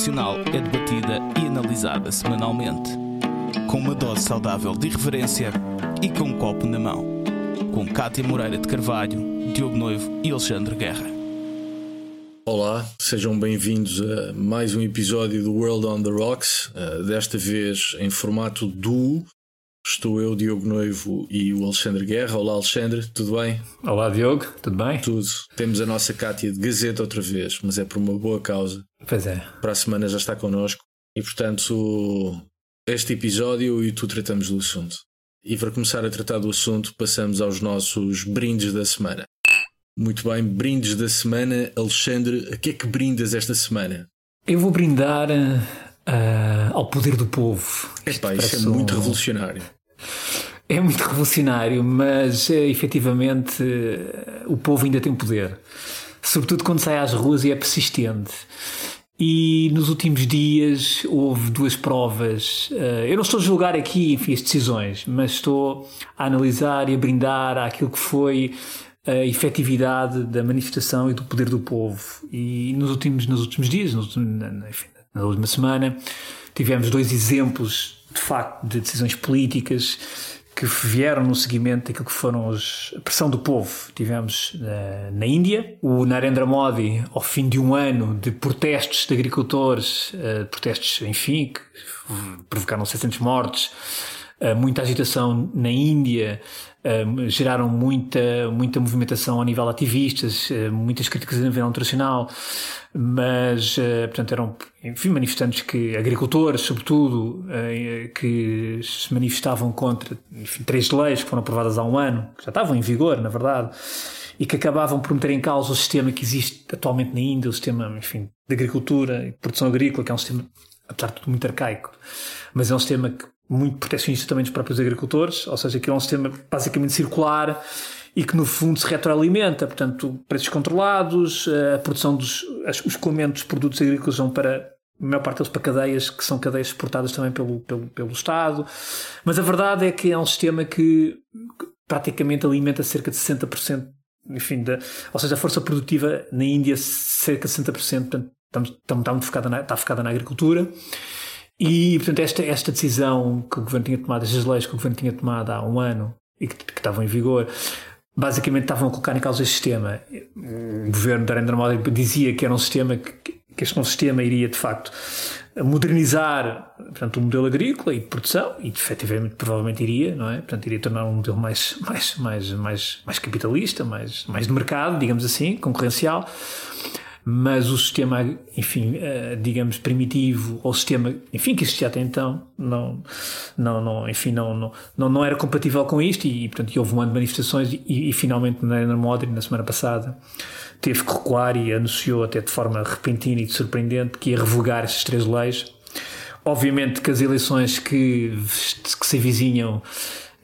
nacional é debatida e analisada semanalmente. Com uma dose saudável de irreverência e com um copo na mão. Com Cátia Moreira de Carvalho, Diogo Noivo e Alexandre Guerra. Olá, sejam bem-vindos a mais um episódio do World on the Rocks, uh, desta vez em formato duo. Estou eu, Diogo Noivo e o Alexandre Guerra. Olá, Alexandre, tudo bem? Olá, Diogo, tudo bem? Tudo. Temos a nossa Cátia de Gazeta outra vez, mas é por uma boa causa. Pois é. Para a semana já está connosco e, portanto, este episódio e tu tratamos do assunto. E para começar a tratar do assunto, passamos aos nossos brindes da semana. Muito bem, brindes da semana. Alexandre, a que é que brindas esta semana? Eu vou brindar uh, ao poder do povo. Epá, isso é muito um... revolucionário. É muito revolucionário, mas uh, efetivamente uh, o povo ainda tem poder. Sobretudo quando sai às ruas e é persistente. E nos últimos dias houve duas provas. Eu não estou a julgar aqui enfim, as decisões, mas estou a analisar e a brindar àquilo que foi a efetividade da manifestação e do poder do povo. E nos últimos, nos últimos dias, nos, enfim, na última semana, tivemos dois exemplos, de facto, de decisões políticas que vieram no seguimento daquilo que foram os, a pressão do povo. Tivemos uh, na Índia, o Narendra Modi, ao fim de um ano de protestos de agricultores, uh, protestos, enfim, que provocaram 600 mortes, uh, muita agitação na Índia, Geraram muita, muita movimentação a nível ativistas, uh, muitas críticas a nível internacional, mas, uh, portanto, eram, enfim, manifestantes que, agricultores, sobretudo, que se manifestavam contra, enfim, três leis que foram aprovadas há um ano, que já estavam em vigor, na verdade, e que acabavam por meter em causa o sistema que existe atualmente na Índia, o sistema, enfim, de agricultura e produção agrícola, que é um sistema, apesar de tudo, muito arcaico, mas é um sistema que muito protecionista também dos próprios agricultores, ou seja, que é um sistema basicamente circular e que no fundo se retroalimenta, portanto, preços controlados, a produção dos os escoamentos dos produtos agrícolas vão para a maior parte deles para cadeias que são cadeias exportadas também pelo, pelo, pelo Estado. Mas a verdade é que é um sistema que praticamente alimenta cerca de 60%, enfim, da, ou seja, a força produtiva na Índia cerca de 60%, portanto, está, muito está focada na agricultura. E, portanto, esta, esta decisão que o governo tinha tomado, estas leis que o governo tinha tomado há um ano e que, que estavam em vigor, basicamente estavam a colocar em causa este sistema. O governo de Narendra Modi dizia que era um sistema que, que este novo sistema iria, de facto, modernizar portanto, o modelo agrícola e de produção, e efetivamente provavelmente iria, não é? Portanto, iria tornar um modelo mais, mais, mais, mais, mais capitalista, mais, mais de mercado, digamos assim, concorrencial mas o sistema, enfim, uh, digamos, primitivo, ou sistema, enfim, que existia até então, não, não, não enfim, não, não, não, era compatível com isto e, portanto, houve um ano de manifestações e, e finalmente, na Modri, na semana passada, teve que recuar e anunciou até de forma repentina e surpreendente que ia revogar estas três leis. Obviamente que as eleições que, que se avizinham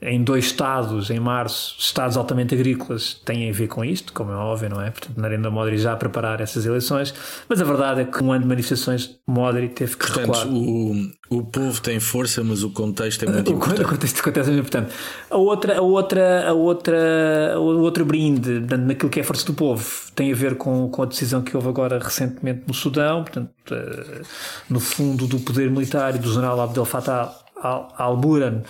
em dois estados, em março, estados altamente agrícolas, têm a ver com isto, como é óbvio, não é? Portanto, Narendra Modri já a preparar essas eleições, mas a verdade é que um ano de manifestações, Modri teve que Portanto, recuar. O, o povo tem força, mas o contexto é muito o, importante. O contexto, o contexto é muito importante. A outra, a outra, a outra, o outro brinde naquilo que é a força do povo tem a ver com, com a decisão que houve agora recentemente no Sudão, portanto, eh, no fundo do poder militar e do general Abdel Fattah al-Burhan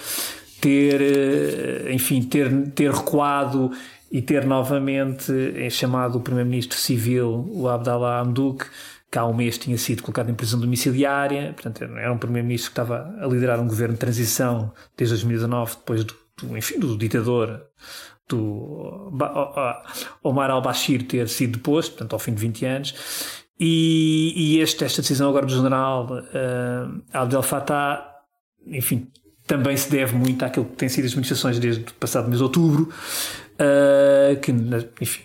ter, eh, enfim, ter, ter recuado e ter novamente é chamado o primeiro-ministro civil, o Abdallah Hamdouk, que há um mês tinha sido colocado em prisão domiciliária, portanto era um primeiro-ministro que estava a liderar um governo de transição desde 2019, depois do, do enfim, do ditador do Omar al-Bashir ter sido deposto, portanto ao fim de 20 anos, e, e este, esta decisão agora do general uh, Abdel Fattah, enfim, também se deve muito àquilo que tem sido as manifestações desde o passado mês de outubro, uh, que, enfim,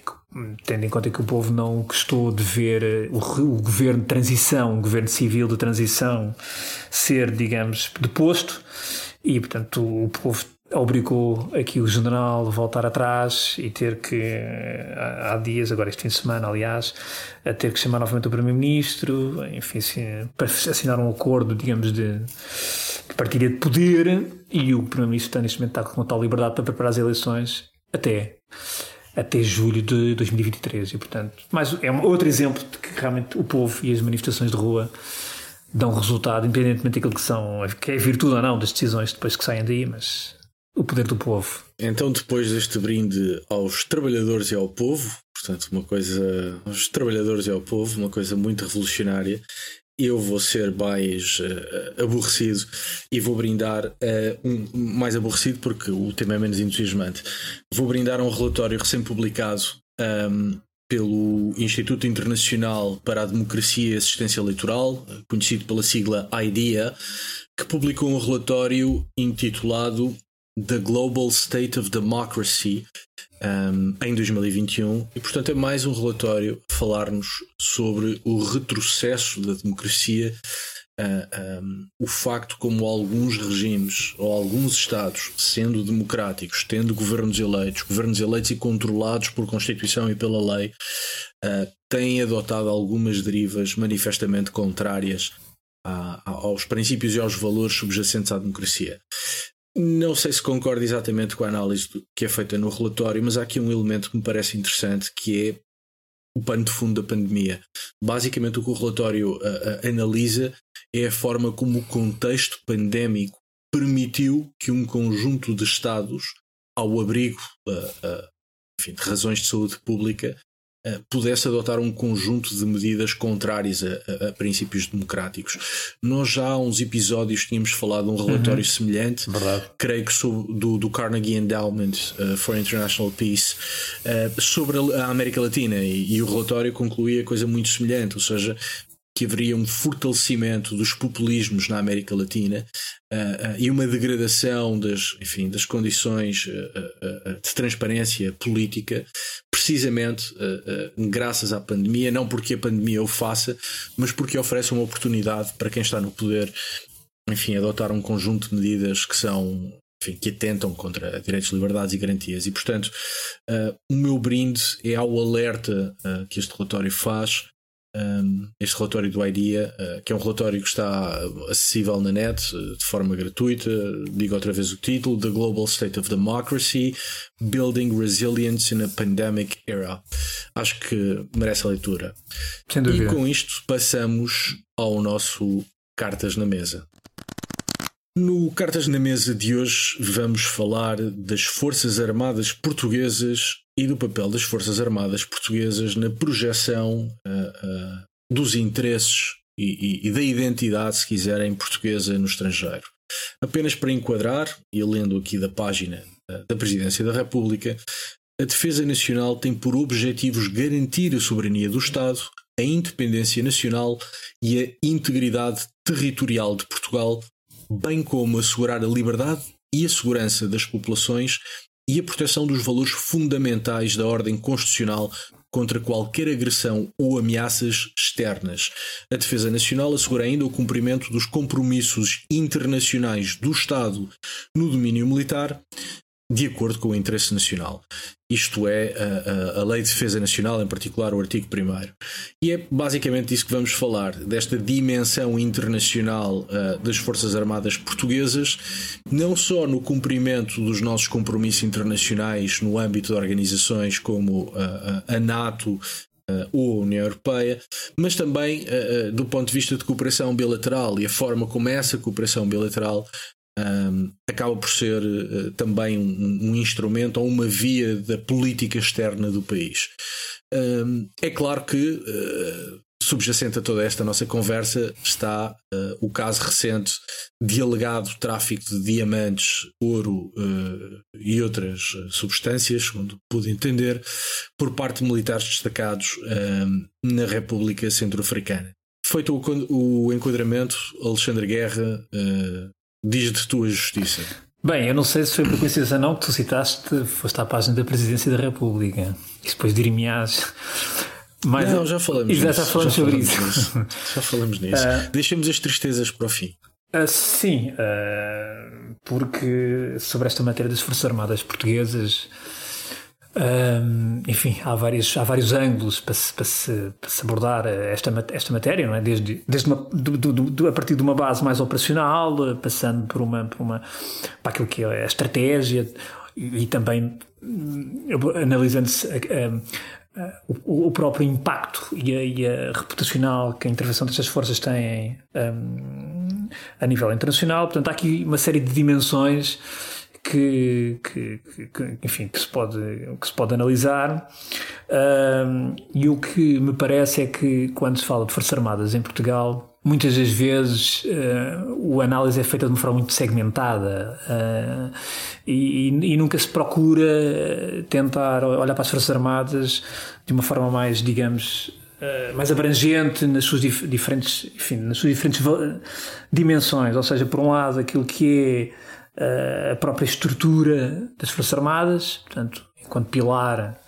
tendo em conta que o povo não gostou de ver eh, o, o, governo de transição, o governo civil de transição, ser, digamos, deposto, e portanto o povo obrigou aqui o general a voltar atrás e ter que, há dias, agora este fim de semana, aliás, a ter que chamar novamente o primeiro-ministro, enfim, para assinar um acordo, digamos, de partilha de poder e o Primeiro-Ministro está neste momento está com total liberdade para preparar as eleições até, até julho de 2023 e portanto mais, é um outro exemplo de que realmente o povo e as manifestações de rua dão resultado, independentemente daquilo que são, que é virtude ou não das decisões depois que saem daí, mas o poder do povo. Então, depois deste brinde aos trabalhadores e ao povo, portanto, uma coisa aos trabalhadores e ao povo, uma coisa muito revolucionária, eu vou ser mais uh, aborrecido e vou brindar uh, um, mais aborrecido porque o tema é menos entusiasmante. Vou brindar um relatório recém-publicado um, ehm, pelo Instituto Internacional para a Democracia e Assistência Eleitoral, conhecido pela sigla IDEA, que publicou um relatório intitulado The Global State of Democracy um, em 2021 e, portanto, é mais um relatório a falar-nos sobre o retrocesso da democracia, uh, um, o facto como alguns regimes ou alguns Estados, sendo democráticos, tendo governos eleitos, governos eleitos e controlados por Constituição e pela lei, uh, têm adotado algumas derivas manifestamente contrárias aos princípios e aos valores subjacentes à democracia. Não sei se concordo exatamente com a análise que é feita no relatório, mas há aqui um elemento que me parece interessante que é o pano de fundo da pandemia. Basicamente, o que o relatório uh, uh, analisa é a forma como o contexto pandémico permitiu que um conjunto de Estados, ao abrigo uh, enfim, de razões de saúde pública, pudesse adotar um conjunto de medidas contrárias a, a, a, princípios democráticos. Nós já há uns episódios tínhamos falado de um relatório uhum. semelhante, Verdade. creio que sobre, do, do Carnegie Endowment uh, for International Peace, uh, sobre a América Latina, e, e o relatório concluía coisa muito semelhante, ou seja, que haveria um fortalecimento dos populismos na América Latina uh, uh, e uma degradação das, enfim, das condições uh, de transparência política, precisamente graças à pandemia, não porque a pandemia o faça, mas porque oferece uma oportunidade para quem está no poder, enfim, adotar um conjunto de medidas que são enfim, que atentam contra direitos, liberdades e garantias. E, portanto, uh, o meu brinde é ao alerta uh, que este relatório faz um, este relatório do IDEA, uh, que é um relatório que está acessível na net uh, de forma gratuita. Digo outra vez o título: The Global State of Democracy Building Resilience in a Pandemic Era. Acho que merece a leitura. E com isto passamos ao nosso Cartas na Mesa. No Cartas na Mesa de hoje vamos falar das Forças Armadas Portuguesas e do papel das Forças Armadas Portuguesas na projeção uh, uh, dos interesses e, e, e, da identidade, se quiserem, portuguesa no estrangeiro. Apenas para enquadrar, e lendo aqui da página uh, da Presidência da República, a Defesa Nacional tem por objetivos garantir a soberania do Estado, a independência nacional e a integridade territorial de Portugal, bem como assegurar a liberdade e a segurança das populações e a proteção dos valores fundamentais da ordem constitucional contra qualquer agressão ou ameaças externas. A Defesa Nacional assegura ainda o cumprimento dos compromissos internacionais do Estado no domínio militar, de acordo com o interesse nacional. Isto é, a, a, Lei de Defesa Nacional, em particular o artigo 1. E é basicamente isso que vamos falar, desta dimensão internacional uh, das Forças Armadas Portuguesas, não só no cumprimento dos nossos compromissos internacionais no âmbito de organizações como uh, a NATO, Uh, ou a União Europeia, mas também uh, do ponto de vista de cooperação bilateral e a forma como essa cooperação bilateral um, acaba por ser uh, também um, um, instrumento ou uma via da política externa do país. Um, é claro que, uh, subjacente a toda esta nossa conversa, está uh, o caso recente de alegado tráfico de diamantes, ouro e outras substâncias, segundo pude entender, por parte de militares destacados na República Centro-Africana. Feito o, o enquadramento, Alexandre Guerra diz de tua justiça? Bem, eu não sei se foi por coincidência ou não que tu citaste, foste à página da Presidência da República e depois dir-me-ás. Mas, não, já falamos já, já falamos sobre isso. Nisso. Já falamos nisso. Uh, Deixemos as tristezas para o fim. Uh, sim, uh, porque sobre esta matéria das Forças Armadas Portuguesas um, enfim, há vários, há vários ângulos para se, para se, para se abordar esta, esta matéria, não é? Desde, desde uma, do, do, do, a partir de uma base mais operacional, passando por uma, por uma para aquilo que é a estratégia e, e também hum, analisando-se o, o, próprio impacto e a, e a, reputacional que a intervenção destas forças tem um, a nível internacional. Portanto, há aqui uma série de dimensões que, que, que, enfim, que, se pode, que se pode analisar. Um, e o que me parece é que quando se fala de Forças Armadas em Portugal, muitas das vezes uh, o análise é feita de uma forma muito segmentada uh, e, e, nunca se procura tentar olhar para as Forças Armadas de uma forma mais, digamos, uh, mais abrangente nas suas dif diferentes, enfim, nas suas diferentes dimensões. Ou seja, por um lado, aquilo que é a própria estrutura das Forças Armadas, portanto, enquanto pilar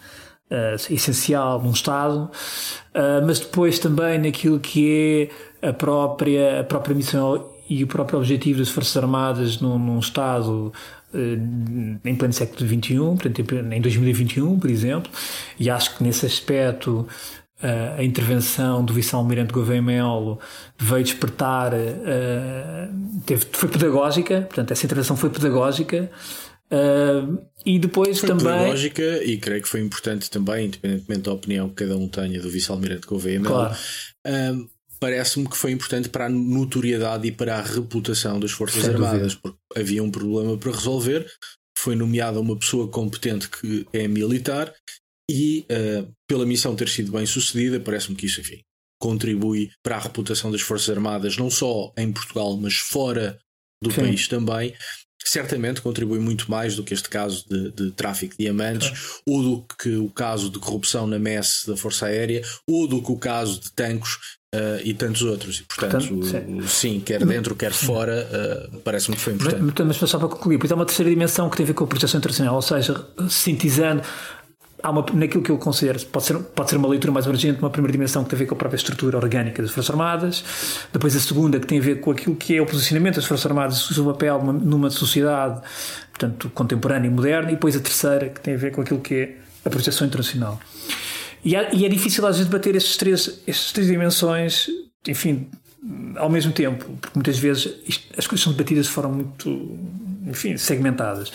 uh, essencial num Estado, uh, mas depois também naquilo que é a própria, a própria missão e o próprio objetivo das Forças Armadas num, num Estado uh, em pleno século XXI, portanto, em 2021, por exemplo, e acho que nesse aspecto a intervenção do vice-almirante Gouveia Melo veio despertar, teve, foi pedagógica, portanto, essa intervenção foi pedagógica, Uh, e depois foi também. pedagógica e creio que foi importante também, independentemente da opinião que cada um tenha do vice-almirante Gouveia claro. Uh, Parece-me que foi importante para a notoriedade e para a reputação das Forças Sem Armadas, dúvida. porque havia um problema para resolver. Foi nomeada uma pessoa competente que é militar e, uh, pela missão ter sido bem sucedida, parece-me que isso, enfim, contribui para a reputação das Forças Armadas, não só em Portugal, mas fora do Sim. país também certamente contribui muito mais do que este caso de, de tráfico de diamantes, ou do que o caso de corrupção na messe da Força Aérea, ou do que o caso de tanques uh, e tantos outros. E, portanto, portanto sim. quer dentro, quer fora, uh, parece-me que foi importante. Mas, mas só para concluir, porque há uma terceira dimensão que tem a ver com a proteção internacional, ou seja, sintetizando há uma, naquilo que eu considero, pode ser, pode ser uma leitura mais urgente, uma primeira dimensão que tem a ver com a própria estrutura orgânica das Forças Armadas, depois a segunda que tem a ver com aquilo que é o posicionamento das Forças Armadas, o seu papel numa, sociedade, portanto, contemporânea e moderna, e depois a terceira que tem a ver com aquilo que é a projeção internacional. E, há, e é difícil às vezes debater estes três, estas três dimensões, enfim, ao mesmo tempo, porque muitas vezes isto, as coisas são debatidas de forma muito, enfim, segmentadas.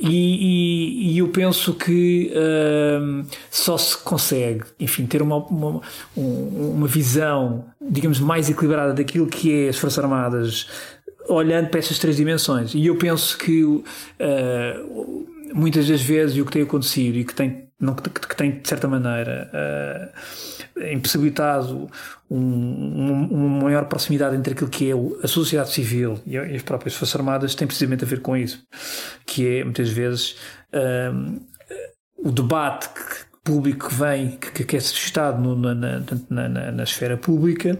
E, e, e, eu penso que uh, só se consegue, enfim, ter uma, uma, uma, visão, digamos, mais equilibrada daquilo que é as Forças Armadas, olhando para essas três dimensões. E eu penso que uh, muitas das vezes o que tem acontecido e que tem, não, que, que tem de certa maneira. Uh, impossibilitado um, um, uma maior proximidade entre aquilo que é a sociedade civil e as próprias Forças Armadas tem precisamente a ver com isso, que é muitas vezes um, o debate público que vem, que, que é suscitado no, na, na, na, na esfera pública,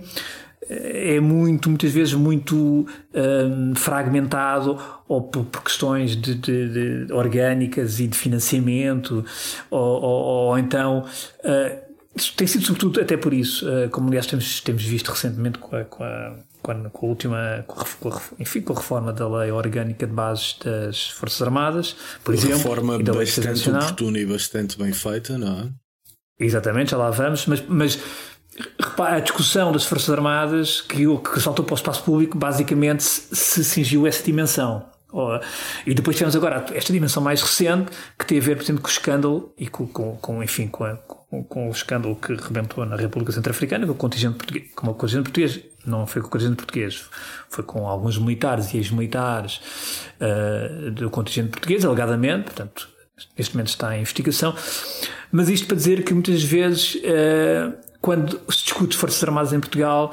é muito, muitas vezes, muito um, fragmentado ou por, por questões de, de, de, orgânicas e de financiamento, ou, ou, ou então. Uh, tem sido sobretudo até por isso, eh, como aliás temos, temos visto recentemente com a, com a, com a, com a última, com a, enfim, com a reforma da lei orgânica de bases das Forças Armadas, por exemplo. Reforma e da bastante oportuna e bastante bem feita, não é? Exatamente, já lá vamos, mas, mas repara, a discussão das Forças Armadas que, que saltou para o espaço público basicamente se, cingiu essa dimensão. E depois temos agora esta dimensão mais recente que tem a ver, por exemplo, com o escândalo e com, com, com enfim, com, a, com, com, o escândalo que rebentou na República Centro-Africana com o contingente português, com o contingente português, não foi com o contingente português, foi com alguns militares e ex-militares uh, do contingente português, alegadamente, portanto, neste momento está em investigação, mas isto para dizer que muitas vezes, uh, quando se discute Forças Armadas em Portugal,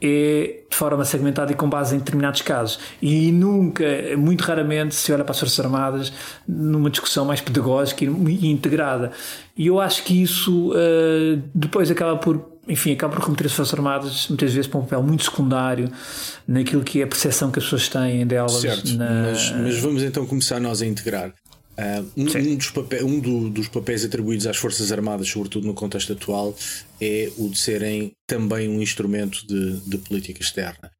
é de forma segmentada e com base em determinados casos. E nunca, muito raramente, se olha para as Forças Armadas numa discussão mais pedagógica e integrada. E eu acho que isso uh, depois acaba por, enfim, acaba por remeter as Forças Armadas muitas vezes para um papel muito secundário naquilo que é a percepção que as pessoas têm delas. Certo, na... mas, mas vamos então começar nós a integrar. Uh, um, um, dos papéis, um do, dos papéis atribuídos às Forças Armadas, sobretudo no contexto atual, é o de serem também um instrumento de, de política externa.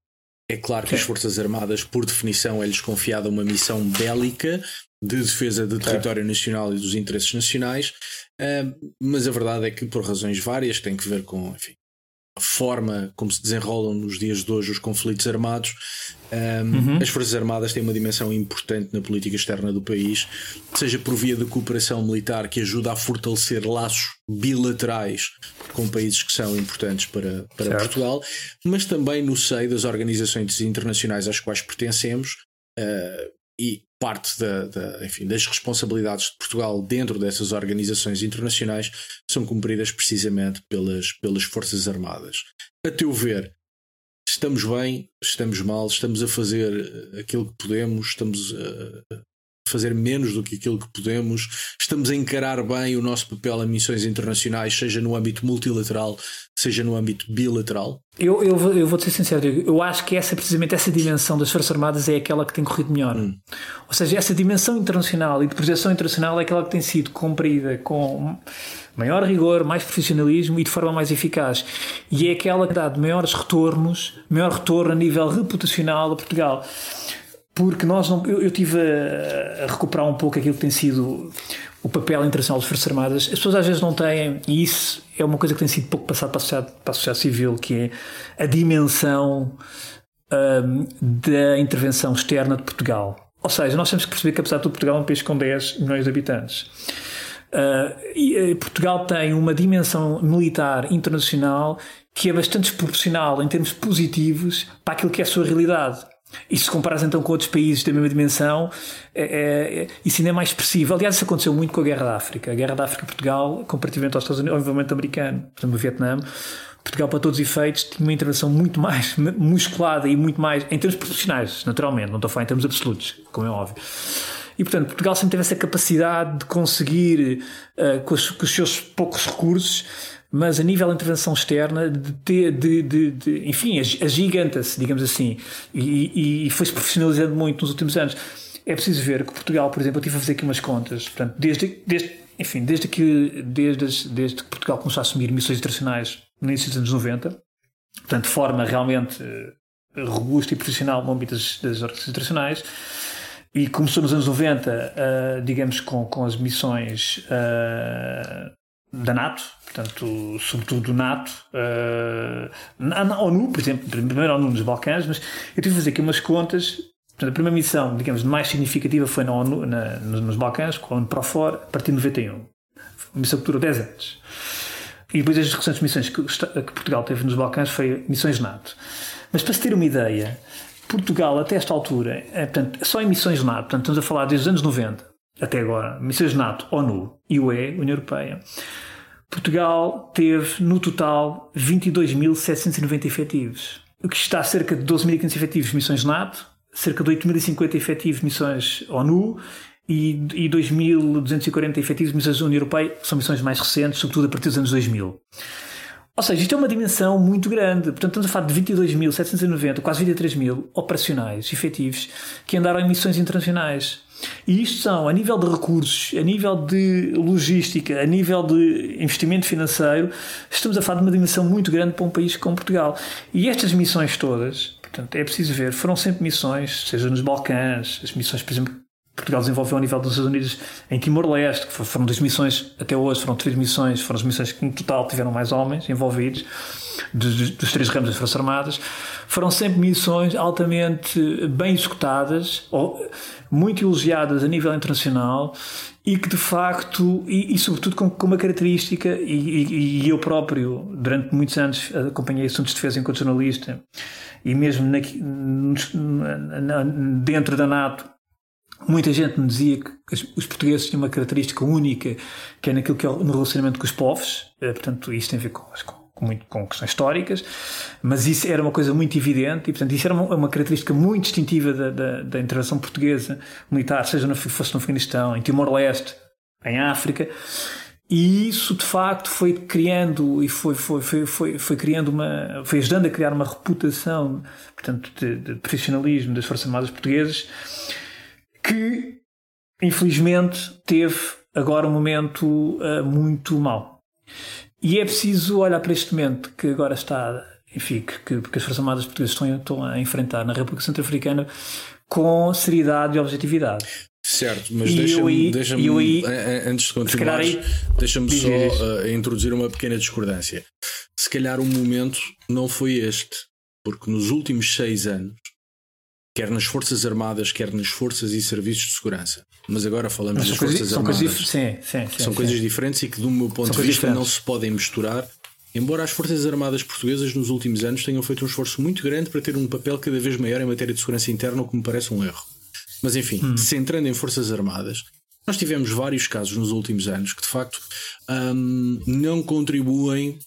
É claro que Sim. as Forças Armadas, por definição, é-lhes confiada uma missão bélica de defesa do território nacional e dos interesses nacionais, uh, mas a verdade é que, por razões várias, tem que ver com enfim, forma como se desenrolam nos dias de hoje os conflitos armados, um, uhum. as Forças Armadas têm uma dimensão importante na política externa do país, seja por via de cooperação militar que ajuda a fortalecer laços bilaterais com países que são importantes para, para Portugal, mas também no seio das organizações internacionais às quais pertencemos. Uh, e parte da, da, enfim, das responsabilidades de Portugal dentro dessas organizações internacionais são cumpridas precisamente pelas, pelas Forças Armadas. A teu ver, estamos bem, estamos mal, estamos a fazer aquilo que podemos, estamos a, fazer menos do que aquilo que podemos, estamos a encarar bem o nosso papel em missões internacionais, seja no âmbito multilateral, seja no âmbito bilateral? Eu, eu, eu vou-te ser sincero, eu acho que essa, precisamente essa dimensão das Forças Armadas é aquela que tem corrido melhor. Hum. Ou seja, essa dimensão internacional e de projeção internacional é aquela que tem sido cumprida com maior rigor, mais profissionalismo e de forma mais eficaz. E é aquela que dá de maiores retornos, maior retorno a nível reputacional a Portugal porque nós não, eu, eu tive a, a, recuperar um pouco aquilo que tem sido o papel internacional das Forças Armadas. As pessoas às vezes não têm, e isso é uma coisa que tem sido pouco passado para a sociedade, para a sociedade civil, que é a dimensão um, da intervenção externa de Portugal. Ou seja, nós temos que perceber que apesar de tudo Portugal é um país com 10 milhões de habitantes. Uh, e uh, Portugal tem uma dimensão militar internacional que é bastante desproporcional em termos positivos para aquilo que é a sua realidade. E se comparas então com outros países da mesma dimensão, é, é, é, isso ainda é mais expressivo. Aliás, isso aconteceu muito com a Guerra da África. A Guerra da África-Portugal, comparativamente aos Estados Unidos, ao envolvimento americano, por exemplo, o Vietnã, Portugal, para todos os efeitos, tinha uma intervenção muito mais musculada e muito mais, em termos profissionais, naturalmente, não estou a falar em termos absolutos, como é óbvio. E, portanto, Portugal sempre teve essa capacidade de conseguir, uh, com, os, com os seus poucos recursos, mas a nível de intervenção externa, de, de, de, de enfim, agiganta-se, digamos assim, e, e foi-se profissionalizando muito nos últimos anos. É preciso ver que Portugal, por exemplo, eu estive a fazer aqui umas contas, portanto, desde, desde, enfim, desde que, desde, desde que Portugal começou a assumir missões internacionais no início dos anos 90, portanto, de forma realmente eh, robusta e profissional no âmbito das, das organizações internacionais, e começou nos anos 90, uh, digamos, com, com as missões uh, da NATO, portanto, sobretudo do NATO, uh, na, ONU, por exemplo, primeiro a ONU nos Balcãs, mas eu tive a fazer aqui umas contas. Portanto, a primeira missão, digamos, mais significativa foi na ONU, na, nos, nos, Balcãs, com a ONU Profor, a partir de 91. Uma missão que durou 10 anos. E depois as recentes missões que, que Portugal teve nos Balcãs foi missões NATO. Mas para se ter uma ideia, Portugal, até esta altura, é, portanto, só em missões NATO, portanto, estamos a falar desde os anos 90 até agora, missões NATO, ONU UE, União Europeia, Portugal teve, no total, 22.790 efetivos, o que está a cerca de 12.500 efetivos missões NATO, cerca de 8.050 efetivos missões ONU e, e 2.240 efetivos missões da União Europeia, que são missões mais recentes, sobretudo a partir dos anos 2000. Ou seja, isto é uma dimensão muito grande. Portanto, estamos a falar de 22.790, quase 23 mil operacionais efetivos que andaram em missões internacionais. E isto são, a nível de recursos, a nível de logística, a nível de investimento financeiro, estamos a falar de uma dimensão muito grande para um país como Portugal. E estas missões todas, portanto, é preciso ver, foram sempre missões, seja nos Balcãs, as missões, por exemplo, Portugal desenvolveu a nível dos Estados Unidos em Timor-Leste, que foram duas missões, até hoje foram três missões, foram as missões que no total tiveram mais homens envolvidos, dos, dos três ramos das Forças Armadas. Foram sempre missões altamente bem executadas, ou, muito elogiadas a nível internacional e que de facto, e, e sobretudo com, com, uma característica, e, e, e, eu próprio, durante muitos anos, acompanhei assuntos de defesa enquanto jornalista, e mesmo na, dentro da NATO Muita gente me dizia que os portugueses têm uma característica única, que é naquilo que é no relacionamento com os povos, eh, portanto, isto tem a ver com, com, muito, com questões históricas, mas isso era uma coisa muito evidente e, portanto, isso era uma, uma característica muito distintiva da, da, da, intervenção portuguesa militar, seja no, fosse no Afeganistão, em Timor-Leste, em África. E isso de facto foi criando e foi, foi, foi, foi, foi criando uma. foi ajudando a criar uma reputação portanto, de, de profissionalismo das Forças Armadas Portuguesas que infelizmente teve agora um momento uh, muito mau. E é preciso olhar para este momento que agora está, enfim, que, que, as Forças Armadas Portuguesas estão, estão a enfrentar na República Centro-Africana com seriedade e objetividade. Certo, mas deixa-me, deixa antes de continuar, deixa-me só uh, introduzir uma pequena discordância. Se calhar o momento não foi este, porque nos últimos seis anos, quer nas Forças Armadas, quer nas Forças e Serviços de Segurança, mas agora falamos mas das Forças coisas, Armadas. São, coisas, sim, sim, sim, são coisas diferentes e que, do meu ponto são de vista, não se podem misturar. Embora as Forças Armadas Portuguesas nos últimos anos tenham feito um esforço muito grande para ter um papel cada vez maior em matéria de segurança interna, o que me parece um erro. Mas enfim, hum. centrando em Forças Armadas, nós tivemos vários casos nos últimos anos que de facto um, não contribuem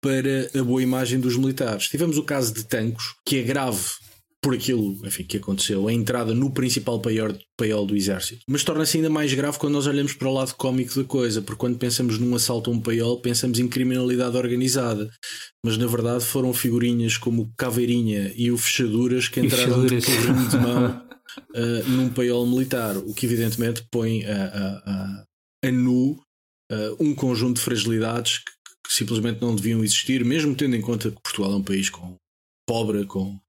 para a boa imagem dos militares. Tivemos o caso de Tancos, que é grave por aquilo enfim, que aconteceu, a entrada no principal paiol do exército. Mas torna-se ainda mais grave quando nós olhamos para o lado cómico da coisa, porque quando pensamos num assalto a um paiol, pensamos em criminalidade organizada. Mas na verdade foram figurinhas como o Caveirinha e o Fechaduras que entraram carrinho de mão uh, num paiol militar, o que evidentemente põe a, a, a, a nu uh, um conjunto de fragilidades que, que simplesmente não deviam existir, mesmo tendo em conta que Portugal é um país com pobre, com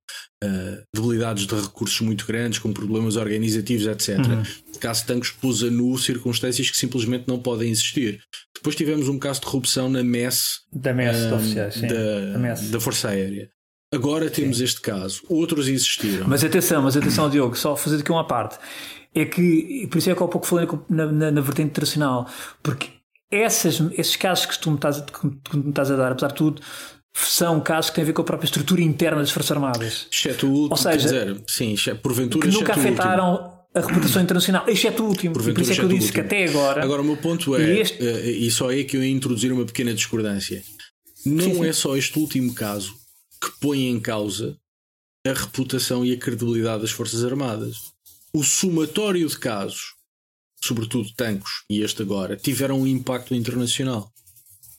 uh, debilidades de recursos muito grandes, com problemas organizativos, etc. Uhum. Caso Tancos pôs a nu circunstâncias que simplesmente não podem existir. Depois tivemos um caso de corrupção na MES da, MES, oficiais, sim. da, da, MES. da Força Aérea. Agora temos sim. este caso, outros existiram. Mas atenção, mas atenção, Diogo, só fazer aqui uma parte. É que, por isso é que há pouco falei na, na, na vertente internacional, porque essas, esses casos que tu me estás, que me estás a dar, apesar de tudo, são casos que têm a ver com a própria estrutura interna das Forças Armadas. Exceto o último, Ou seja, dizer, sim, porventura, que nunca afetaram a reputação internacional, exceto o último. Porventura, por isso é que eu disse que até agora. Agora, o meu ponto é, e, este... Eh, e só é que eu ia introduzir uma pequena discordância. Não sim, sim. é só este último caso que põe em causa a reputação e a credibilidade das Forças Armadas. O somatório de casos, sobretudo Tancos e este agora, tiveram um impacto internacional.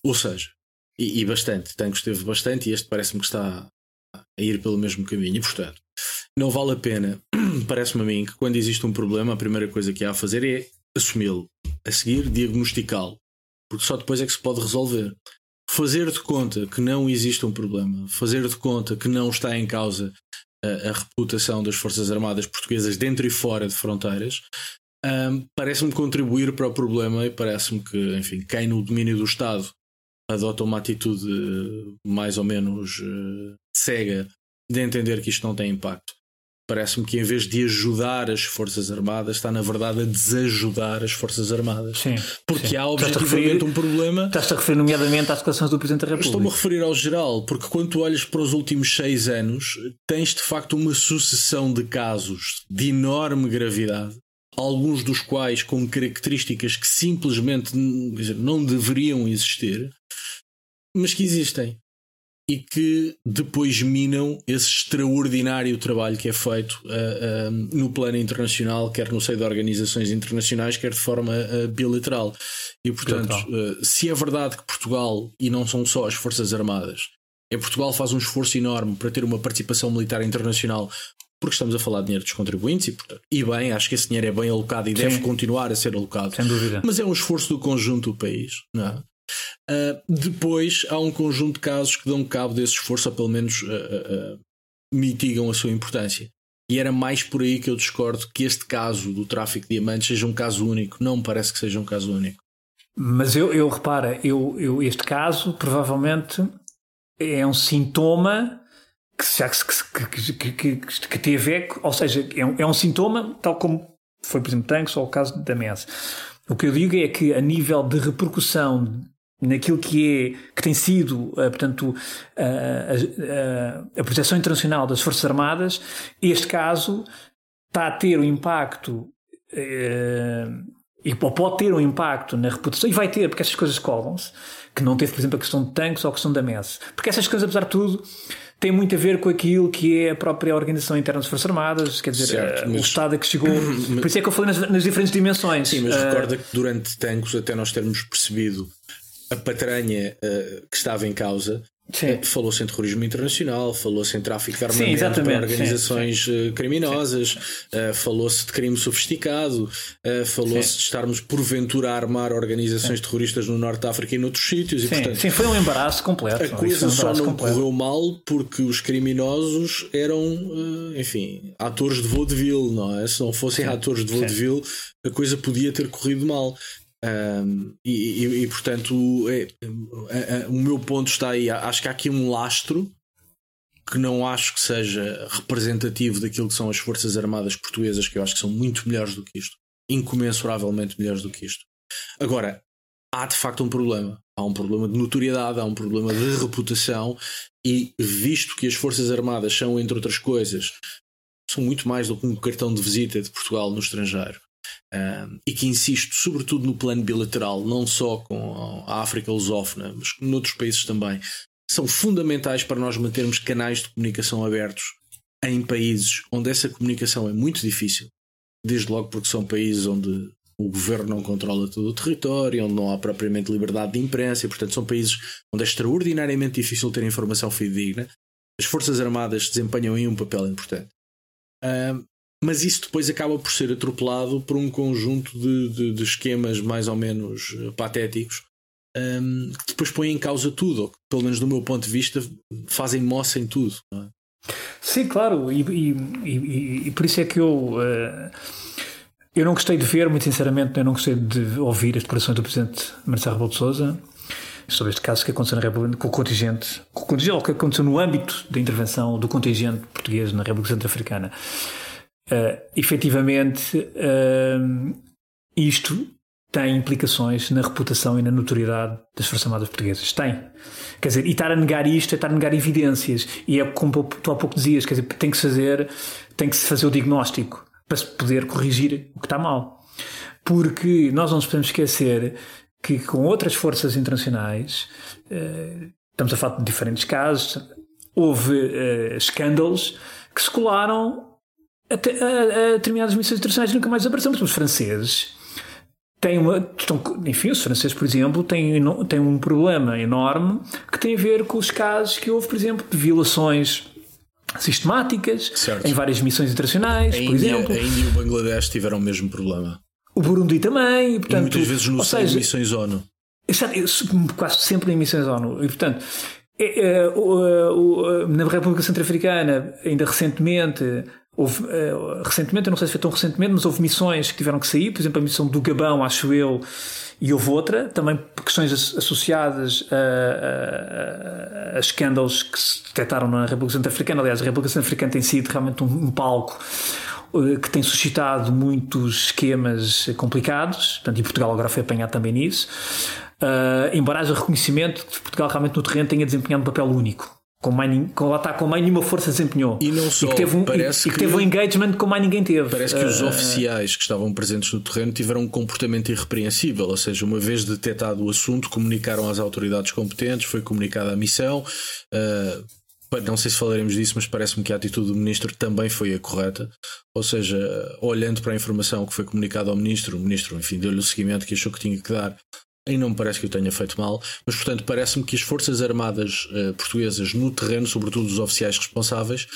Ou seja, e, e bastante. Tancos teve bastante e este parece-me que está a ir pelo mesmo caminho. E portanto, não vale a pena, parece-me a mim, que quando existe um problema, a primeira coisa que há a fazer é assumi-lo. A seguir, diagnosticá-lo. Porque só depois é que se pode resolver. Fazer de conta que não existe um problema, fazer de conta que não está em causa a, a reputação das Forças Armadas Portuguesas dentro e fora de fronteiras, um, parece-me contribuir para o problema e parece-me que, enfim, quem no domínio do Estado adota uma atitude eh, mais ou menos uh, cega de entender que isto não tem impacto. Parece-me que em vez de ajudar as Forças Armadas, está na verdade a desajudar as Forças Armadas. Sim, porque sim. há objetivamente um problema. Estás-te a referir, nomeadamente, às declarações do Presidente da República. Estou-me a referir ao geral, porque quando tu olhas para os últimos seis anos, tens de facto uma sucessão de casos de enorme gravidade alguns dos quais com características que simplesmente não deveriam existir, mas que existem e que depois minam esse extraordinário trabalho que é feito uh, uh, no plano internacional, quer no seio de organizações internacionais, quer de forma uh, bilateral. E portanto, se é verdade que Portugal, e não são só as Forças Armadas, é Portugal faz um esforço enorme para ter uma participação militar internacional. Porque estamos a falar de dinheiro dos contribuintes e, portanto, e bem, acho que esse dinheiro é bem alocado e Sim. deve continuar a ser alocado. Sem dúvida. Mas é um esforço do conjunto do país. Não é? Uh, depois há um conjunto de casos que dão cabo desse esforço, ou pelo menos uh, uh, mitigam a sua importância. E era mais por aí que eu discordo que este caso do tráfico de diamantes seja um caso único. Não me parece que seja um caso único. Mas eu, eu repara, eu, eu, este caso provavelmente é um sintoma que, que, que, que, a ver, ou seja, é um, é um sintoma, tal como foi, por exemplo, Tanks ou o caso da MES. O que eu digo é que a nível de repercussão naquilo que é que tem sido, uh, portanto, a, a, a, proteção internacional das Forças Armadas, este caso está a ter um impacto uh, e pode ter um impacto na reputação, e vai ter, porque essas coisas colam-se, que não teve, por exemplo, a questão de tanques ou a questão da MES. Porque essas coisas, apesar de tudo, têm muito a ver com aquilo que é a própria organização interna das Forças Armadas, quer dizer, certo, eh, mas... o Estado a que chegou. Por isso é que eu falei nas, nas diferentes dimensões. Sim, mas uh... recorda que durante tanques, até nós termos percebido a patranha uh, que estava em causa, Falou-se em terrorismo internacional, falou-se em tráfico de armamento sim, para organizações sim, sim. criminosas, uh, falou-se de crime sofisticado, uh, falou-se de estarmos porventura a armar organizações terroristas no Norte de África e noutros sítios. Sim, e, portanto, sim, foi um embaraço completo. A coisa um só não completo. correu mal porque os criminosos eram, uh, enfim, atores de vaudeville, não é? Se não fossem atores de vaudeville, a coisa podia ter corrido mal. Um, e, e, e, portanto, é, é, é, o meu ponto está aí. Acho que há aqui um lastro que não acho que seja representativo daquilo que são as Forças Armadas Portuguesas, que eu acho que são muito melhores do que isto, incomensuravelmente melhores do que isto. Agora, há de facto um problema. Há um problema de notoriedade, há um problema de reputação, e visto que as Forças Armadas são, entre outras coisas, são muito mais do que um cartão de visita de Portugal no estrangeiro e que insisto sobretudo no plano bilateral, não só com a África lusófona, mas noutros países também, são fundamentais para nós mantermos canais de comunicação abertos em países onde essa comunicação é muito difícil, desde logo porque são países onde o governo não controla todo o território, onde não há propriamente liberdade de imprensa, e portanto são países onde é extraordinariamente difícil ter informação fidedigna. As Forças Armadas desempenham aí um papel importante mas isso depois acaba por ser atropelado por um conjunto de, de, de esquemas mais ou menos eh, patéticos um, que depois põem em causa tudo, ou que, pelo menos do meu ponto de vista, fazem moça em tudo. É? Sim, claro, e, e, e, e, por isso é que eu. Uh, eu não gostei de ver, muito sinceramente, eu não gostei de ouvir as declarações do Presidente Marcelo Rebelo de sobre este caso que aconteceu na República, com o contingente, com o contingente, que aconteceu no âmbito da intervenção do contingente português na República Centro-Africana. Uh, efetivamente, uh, isto tem implicações na reputação e na notoriedade das Forças Armadas Portuguesas. Tem. Quer dizer, e estar a negar isto é estar a negar evidências. E é como tu há pouco dizias, quer dizer, tem que se fazer, tem que se fazer o diagnóstico para se poder corrigir o que está mal. Porque nós não nos podemos esquecer que com outras forças internacionais, uh, estamos a falar de diferentes casos, houve escândalos que se colaram a, a, a determinadas missões internacionais nunca mais apareceram. Os franceses têm uma. Estão, enfim, os franceses, por exemplo, têm, têm um problema enorme que tem a ver com os casos que houve, por exemplo, de violações sistemáticas certo. em várias missões internacionais, a por Índia, exemplo. A Índia e o Bangladesh tiveram o mesmo problema. O Burundi também. E, portanto, e muitas vezes no seja, missões ONU. Quase sempre em missões ONU. E, portanto, é, é, na República Centro-Africana, ainda recentemente, Houve, uh, recentemente, eu não sei se foi tão recentemente, mas houve missões que tiveram que sair, por exemplo, a missão do Gabão, acho eu, e houve outra, também por questões associadas a, a, a, escândalos que se detectaram na República Centro-Africana. Aliás, a República Centro-Africana tem sido realmente um, um palco eh, que tem suscitado muitos esquemas complicados, portanto, e Portugal agora foi apanhado também nisso. Uh, embora haja reconhecimento que Portugal realmente no terreno tenha desempenhado um papel único com mais, com, lá está, com mais nenhuma força desempenhou. E não só, e que teve um, parece e, que, teve um engagement como mais ninguém teve. Parece que uh, os oficiais que estavam presentes no terreno tiveram um comportamento irrepreensível, ou seja, uma vez detectado o assunto, comunicaram às autoridades competentes, foi comunicada a missão. Uh, não sei se falaremos disso, mas parece-me que a atitude do ministro também foi a correta. Ou seja, olhando para a informação que foi comunicada ao ministro, o ministro, enfim, deu-lhe o seguimento que achou que tinha que dar e não me parece que eu tenha feito mal, mas portanto parece-me que as Forças Armadas uh, portuguesas no terreno, sobretudo os oficiais responsáveis,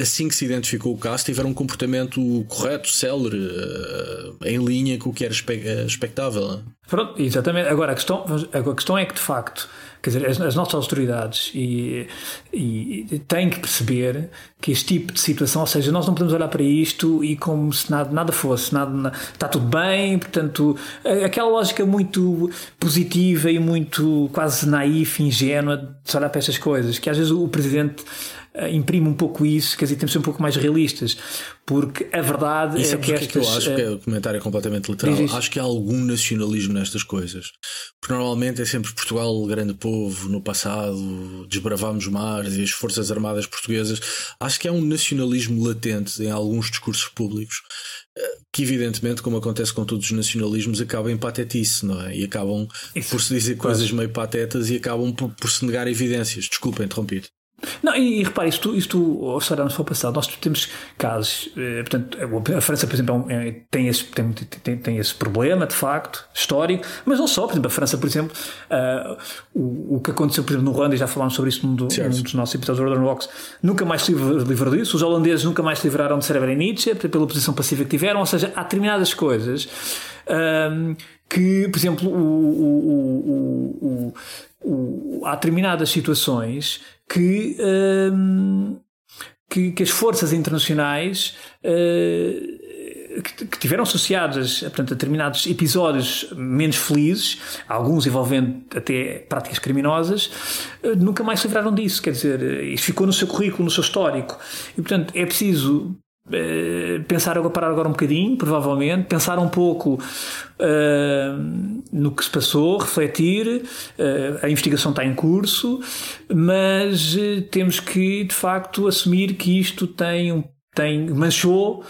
assim que se identificou o caso, tiveram um comportamento correto, célere, uh, em linha com o que era eh, expectável. Pronto, exatamente. Agora a questão, a questão é que de facto Quer dizer, as, as nossas autoridades e, e, têm que perceber que este tipo de situação, ou seja, nós não podemos olhar para isto e como se nada, nada fosse, nada, está tudo bem, portanto, aquela lógica muito positiva e muito quase naif, ingênua de olhar para estas coisas, que às vezes o Presidente imprime um pouco isso, quer dizer, temos que ser um pouco mais realistas, porque a verdade isso é, é que estas... que eu acho que é, o comentário é completamente literal. Acho que há algum nacionalismo nestas coisas. Porque normalmente é sempre Portugal, grande povo, no passado, desbravámos mares e as Forças Armadas Portuguesas. Acho que há um nacionalismo latente em alguns discursos públicos eh, que evidentemente, como acontece com todos os nacionalismos, acabam em patetice, não é? E acabam Isso. por se dizer coisas meio patetas e acabam por, por se negar evidências. Desculpa, interrompido. Não, e, e repare, isto, isto se olharmos para o passado, nós temos casos, eh, portanto, a França, por exemplo, é, tem esse, tem, tem, tem, esse problema, de facto, histórico, mas não só, por exemplo, a França, por exemplo, uh, o, o que aconteceu, por exemplo, no Ruanda, e já falámos sobre isso num, do, num dos nossos episódios do Order Rocks, nunca mais se livrou disso, os holandeses nunca mais se livraram de Srebrenica, pela posição passiva que tiveram, ou seja, há determinadas coisas um, que, por exemplo, o, o, o, há determinadas situações que, um, que, que, as forças internacionais uh, que, que, tiveram associadas portanto, a determinados episódios menos felizes, alguns envolvendo até práticas criminosas, uh, nunca mais se livraram disso. Quer dizer, isso ficou no seu currículo, no seu histórico. E, portanto, é preciso Uh, pensar agora, parar agora um bocadinho, provavelmente, pensar um pouco uh, no que se passou, refletir. Uh, a investigação está em curso, mas temos que, de facto, assumir que isto tem, tem manchou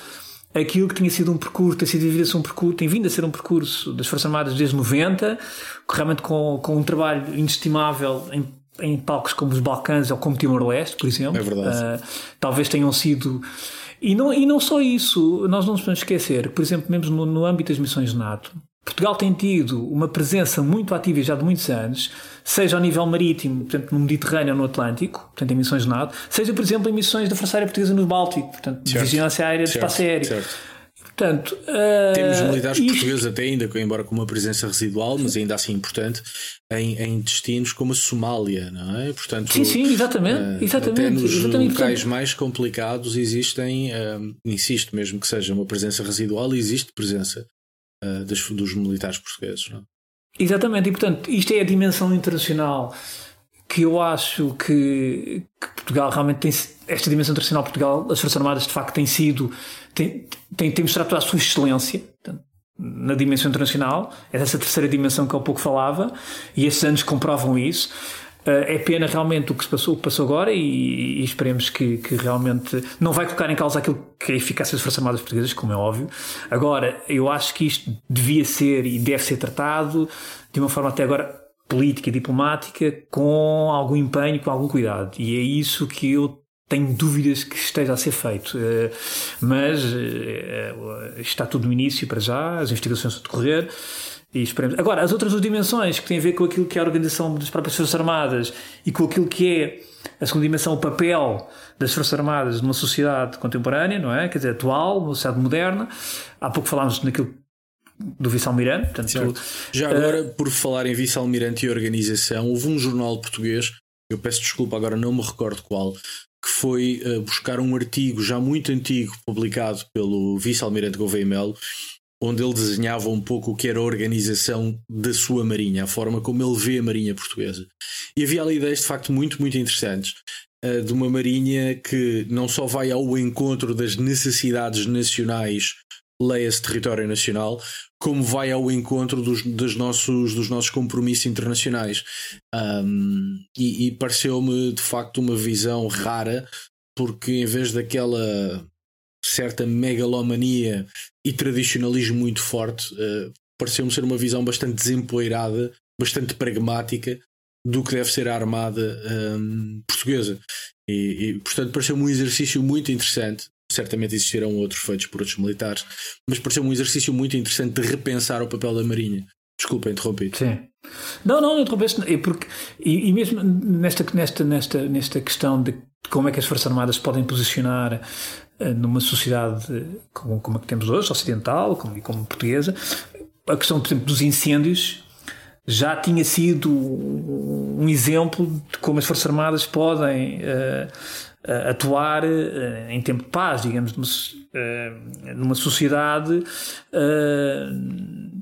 aquilo que tinha sido um percurso, tem sido vivido a ser um percurso, tem vindo a ser um percurso das Forças Armadas desde 90, realmente com, com um trabalho inestimável em, em palcos como os Balcãs ou como Timor-Leste, por exemplo. É verdade. talvez tenham sido e não, e não só isso, nós não nos podemos esquecer, por exemplo, mesmo no, no âmbito das missões de NATO, Portugal tem tido uma presença muito ativa já de muitos anos, seja ao nível marítimo, portanto, no Mediterrâneo ou no Atlântico, portanto, em missões de NATO, seja, por exemplo, em missões da Força Aérea Portuguesa no Báltico, portanto, de vigilância aérea de espaço aéreo. Certo. Portanto, uh, Temos militares isto... portugueses até ainda, embora com uma presença residual, mas ainda assim importante, em, em destinos como a Somália, não é? Portanto, sim, sim, exatamente. Uh, exatamente até nos exatamente, locais portanto... mais complicados existem, uh, insisto, mesmo que seja uma presença residual, existe presença das, dos militares portugueses, não é? Exatamente, e portanto, isto é a dimensão internacional que eu acho que, que, Portugal realmente tem esta dimensão internacional Portugal as Forças Armadas de facto têm sido tem, tem, tem mostrado toda a sua excelência portanto, na dimensão internacional é essa terceira dimensão que há pouco falava e estes anos comprovam isso eh, é pena realmente o que se passou, que passou agora e, e esperemos que, que, realmente não vai colocar em causa aquilo que é a eficácia das Forças Armadas Portuguesas, como é óbvio. Agora, eu acho que isto devia ser e deve ser tratado de uma forma até agora política e diplomática com algum empenho, com algum cuidado. E é isso que eu tenho dúvidas que esteja a ser feito. Eh, mas eh, está tudo no início para já, as investigações a decorrer. E esperemos. Agora, as outras duas dimensões que têm a ver com aquilo que é a organização das próprias Forças Armadas e com aquilo que é a segunda dimensão, o papel das Forças Armadas numa sociedade contemporânea, não é? Quer dizer, atual, uma sociedade moderna. Há pouco falámos naquilo do vice-almirante. Portanto, Já agora, uh, por falar em vice-almirante e organização, houve um jornal português, eu peço desculpa, agora não me recordo qual, que foi uh, buscar um artigo já muito antigo publicado pelo vice-almirante Gouveia Melo, onde ele desenhava um pouco o que era a organização da sua marinha, a forma como ele vê a marinha portuguesa. E havia ali ideias de facto muito, muito interessantes. Uh, de uma marinha que não só vai ao encontro das necessidades nacionais leia-se território nacional, como vai ao encontro dos, dos, nossos, dos nossos compromissos internacionais. Um, e, e pareceu-me de facto uma visão rara, porque em vez daquela certa megalomania e tradicionalismo muito forte, uh, pareceu-me ser uma visão bastante desempoeirada, bastante pragmática do que deve ser a armada um, portuguesa. E, e portanto, pareceu-me um exercício muito interessante certamente existirão outros feitos por outros militares, mas pareceu um exercício muito interessante de repensar o papel da Marinha. Desculpa, interrompi. Sim. Não, não, não interrompeste. É porque, e, e, mesmo nesta, nesta, nesta, nesta questão de como é que as Forças Armadas podem posicionar uh, numa sociedade como, como a que temos hoje, ocidental, como, como portuguesa, a questão, por exemplo, dos incêndios já tinha sido um exemplo de como as Forças Armadas podem uh, atuar uh, em tempo de paz, digamos, numa, uh, numa sociedade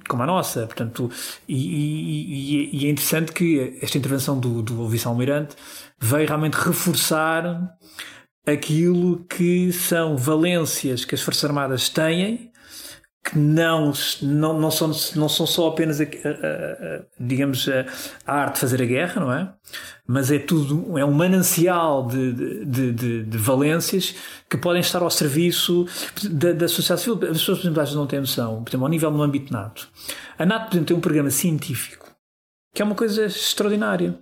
como a nossa. Portanto, e, e, e, é interessante que esta intervenção do, do vice-almirante veio realmente reforçar aquilo que são valências que as Forças Armadas têm que não, não, não, são, não são só apenas, a, a, a, digamos, a, arte de fazer a guerra, não é? Mas é tudo, é um manancial de, de, de, de valências que podem estar ao serviço da, da sociedade civil. As pessoas, por exemplo, não têm noção, por exemplo, ao nível do âmbito NATO. A NATO, por exemplo, tem um programa científico que é uma coisa extraordinária.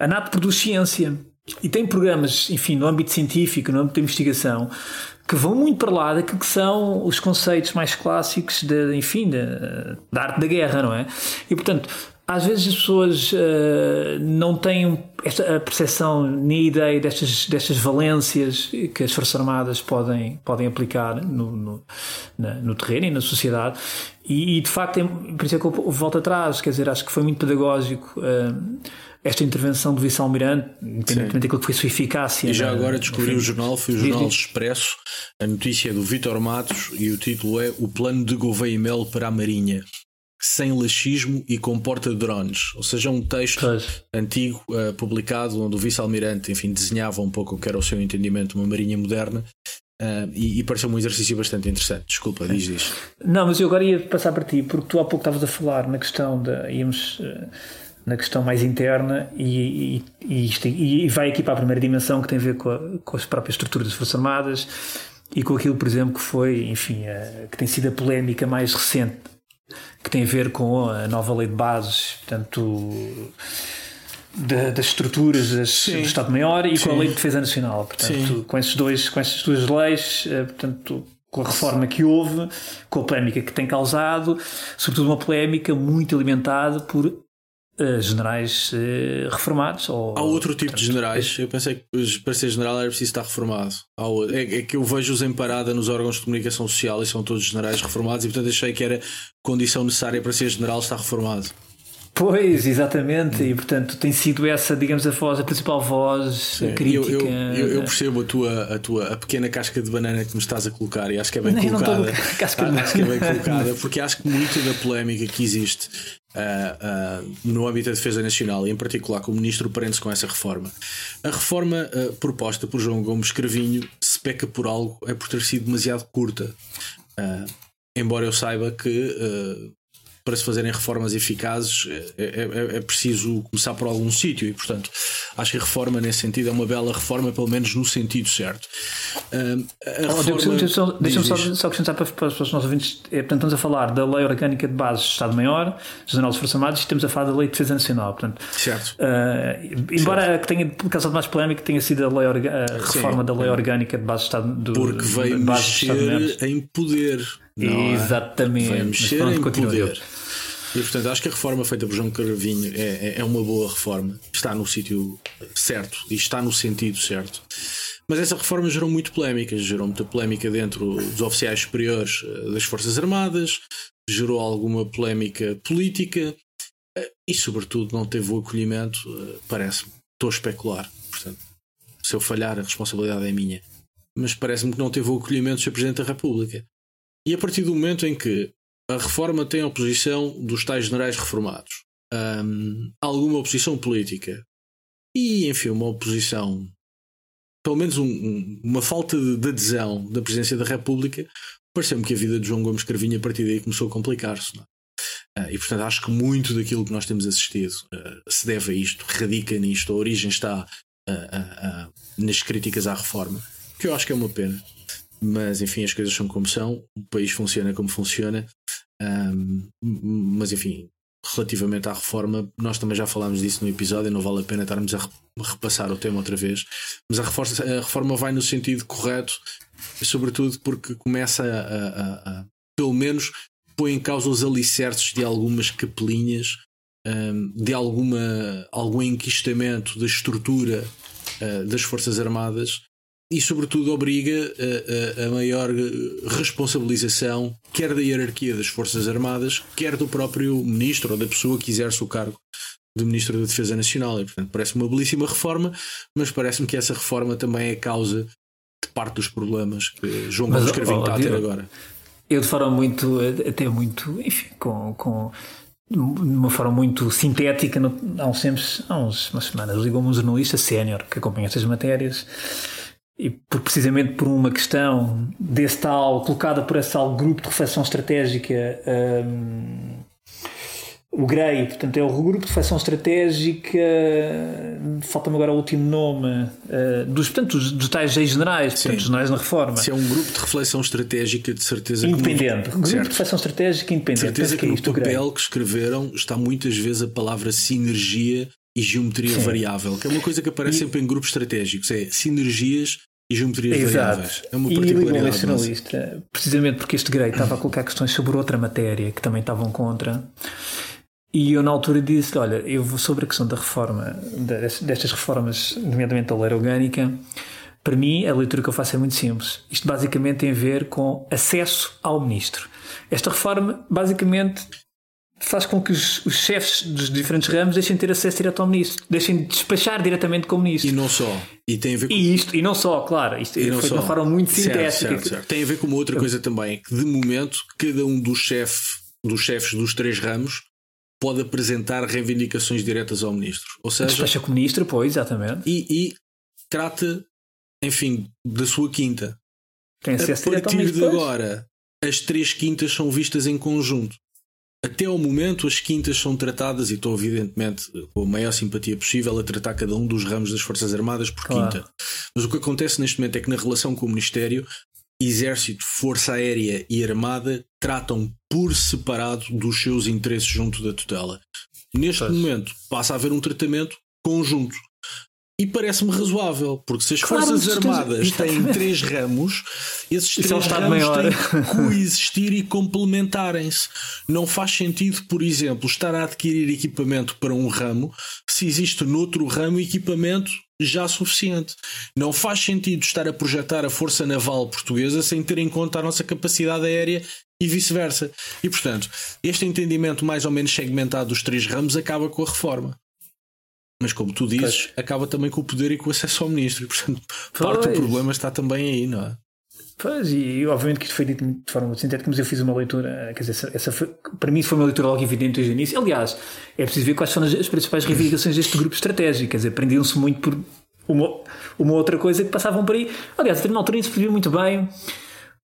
A NATO produz ciência. E tem programas, enfim, no âmbito científico, no âmbito da investigação, que vão muito para lá daquilo que são os conceitos mais clássicos, de, enfim, da, da arte da guerra, não é? E portanto, às vezes as pessoas uh, não têm esta, a percepção nem ideia destas, destas valências que as Forças Armadas podem, podem aplicar no, no, na, no terreno e na sociedade. E, e de facto, é, por isso é que eu volto atrás, quer dizer, acho que foi muito pedagógico. Uh, esta intervenção do vice-almirante, independentemente daquilo que foi a sua eficácia. E já agora descobri o jornal, foi o Jornal Expresso, a notícia é do Vítor Matos e o título é O Plano de Gouveia e Mel para a Marinha sem laxismo e com porta-drones. Ou seja, um texto pois. antigo uh, publicado onde o vice-almirante, enfim, desenhava um pouco o que era o seu entendimento de uma marinha moderna. Uh, e, e pareceu um exercício bastante interessante. Desculpa, diz diz. Não, mas eu agora ia passar para ti, porque tu há pouco estavas a falar na questão da. íamos. Uh, na questão mais interna e, e, isto, e, vai aqui para a primeira dimensão que tem a ver com, a, com as próprias estruturas das Forças Armadas e com aquilo, por exemplo, que foi, enfim, a, que tem sido a polémica mais recente que tem a ver com a nova lei de bases, portanto, da, das estruturas das, do Estado-Maior e Sim. com a lei de defesa nacional. Portanto, com, esses dois, com essas duas leis, eh, portanto, com a reforma que houve, com a polémica que tem causado, sobretudo uma polémica muito alimentada por Uh, generais uh, reformados. Ou, Há outro tipo de generais. Eu pensei que para ser general era preciso estar reformado. É, é, que eu vejo-os em parada nos órgãos de comunicação social e são todos generais reformados, e portanto achei que era condição necessária para ser general estar reformado. Pois, exatamente, e portanto tem sido essa, digamos, a voz, a principal voz Sim, crítica. Eu, eu, eu, percebo a tua, a tua a pequena casca de banana que me estás a colocar e acho que é bem não, colocada. Não casca de acho que é bem colocada, porque acho que muito da polémica que existe uh, uh, no âmbito da defesa nacional e em particular com o ministro prende-se com essa reforma. A reforma uh, proposta por João Gomes Cravinho, se peca por algo, é por ter sido demasiado curta. embora eu saiba que para se fazerem reformas eficazes é, é, é preciso começar por algum sítio e, portanto, acho que a reforma nesse sentido é uma bela reforma, pelo menos no sentido certo. Oh. Deixa-me só, só acrescentar para, para, os nossos ouvintes: é, portanto, estamos a falar da Lei Orgânica de Base do Estado-Maior, General dos Forças Armadas, e estamos a falar da Lei de Defesa Nacional. Portanto, certo. Uh, embora certo. que tenha causado mais polémica, tenha sido a, lei orga, a reforma Sim, da Lei Orgânica de Base do Estado do Porque veio mexer em poder. Exatamente. Veio mexer pronto, em poder. E portanto acho que a reforma feita por João Carvinho é, é, é uma boa reforma, está no sítio certo e está no sentido certo. Mas essa reforma gerou muito polémica, gerou muita polémica dentro dos oficiais superiores eh, das Forças Armadas, gerou alguma polémica política eh, e, sobretudo, não teve o acolhimento, eh, parece-me. Estou a especular, portanto, se eu falhar, a responsabilidade é minha. Mas parece-me que não teve o acolhimento do Sr. Presidente da República. E a partir do momento em que a reforma tem a oposição dos tais generais reformados. Um, alguma oposição política. E, enfim, uma oposição. Pelo menos um, um, uma falta de, adesão da presidência da República. Pareceu-me que a vida de João Gomes Carvinho a partir daí começou a complicar-se. Uh, e portanto acho que muito daquilo que nós temos assistido uh, se deve a isto, radica nisto, a origem está uh, nas críticas à reforma, que eu acho que é uma pena. Mas enfim, as coisas são como são, o país funciona como funciona. Um, mas enfim, relativamente à reforma, nós também já falámos disso no episódio, não vale a pena estarmos a repassar o tema outra vez. Mas a reforma, a reforma vai no sentido correto, sobretudo porque começa a, a, a pelo menos, põe em causa os alicerces de algumas capelinhas, um, de alguma, algum enquistamento da estrutura uh, das Forças Armadas e, sobretudo, obriga a, a, a, maior responsabilização, quer da hierarquia das Forças Armadas, quer do próprio ministro ou da pessoa que exerce o cargo de Ministro da Defesa Nacional. E, portanto, parece uma belíssima reforma, mas parece-me que essa reforma também é causa de parte dos problemas que João Gomes Carvinho está a ter agora. Eu, de forma muito, até muito, enfim, com. com de uma forma muito sintética, há uns tempos, há uns, umas semanas, ligou-me um jornalista sénior que acompanha estas matérias e por, precisamente por uma questão desse tal, colocada por esse tal grupo de reflexão estratégica, um, o GREI, portanto é o grupo de reflexão estratégica, falta-me agora o último nome, uh, dos, portanto, dos, dos tais ex-generais, portanto, generais na reforma. Se é um grupo de reflexão estratégica, de certeza Independente. grupo certo. de reflexão estratégica independente. Certeza que, que no é papel que escreveram está muitas vezes a palavra sinergia e geometria Sim. variável, que é uma coisa que aparece e... sempre em grupos estratégicos, é sinergias e geometrias Exato. variáveis. É uma particularidade. E precisamente porque este Grey estava a colocar questões sobre outra matéria que também estavam contra. E eu na altura disse, olha, eu vou sobre a questão da reforma, destas reformas, nomeadamente da lei orgânica, para mim a leitura que eu faço é muito simples. Isto basicamente tem a ver com acesso ao ministro. Esta reforma basicamente faz com que os, os, chefes dos diferentes ramos deixem de ter acesso direto ao ministro, deixem de despachar diretamente com o ministro. E não só. E tem a ver com... E isto, e não só, claro, isto e foi de uma forma muito sintética. Certo, certo, Tem a ver com uma outra coisa também, que de momento cada um dos, chef, dos chefes dos três ramos pode apresentar reivindicações diretas ao ministro. Ou seja, despacha com o ministro, pois, exatamente. E, e trata, enfim, da sua quinta. Tem acesso a partir de agora, as três quintas são vistas em conjunto. Até ao momento, as quintas são tratadas, e estou evidentemente com a maior simpatia possível a tratar cada um dos ramos das Forças Armadas por claro. quinta. Mas o que acontece neste momento é que na relação com o Ministério, Exército, Força Aérea e Armada tratam por separado dos seus interesses junto da tutela. Neste pois. momento, passa a haver um tratamento conjunto. E parece-me razoável, porque se as claro, Forças Armadas têm três ramos, esses três é um ramos maior. têm que coexistir e complementarem-se. Não faz sentido, por exemplo, estar a adquirir equipamento para um ramo se existe noutro ramo equipamento já suficiente. Não faz sentido estar a projetar a Força Naval Portuguesa sem ter em conta a nossa capacidade aérea e vice-versa. E, portanto, este entendimento mais ou menos segmentado dos três ramos acaba com a reforma. Mas como tu dizes, pois. acaba também com o poder e com o acesso ao ministro. E, portanto, pois. parte do problema está também aí, não é? Pois, e obviamente que isto foi dito de forma muito sintética, mas eu fiz uma leitura, quer dizer, essa, essa foi, para mim foi uma leitura logo evidente desde o início. Aliás, é preciso ver quais são as, as principais reivindicações deste grupo estratégico, quer dizer, prendiam-se muito por uma, uma outra coisa que passavam por aí. Aliás, até na altura se percebia muito bem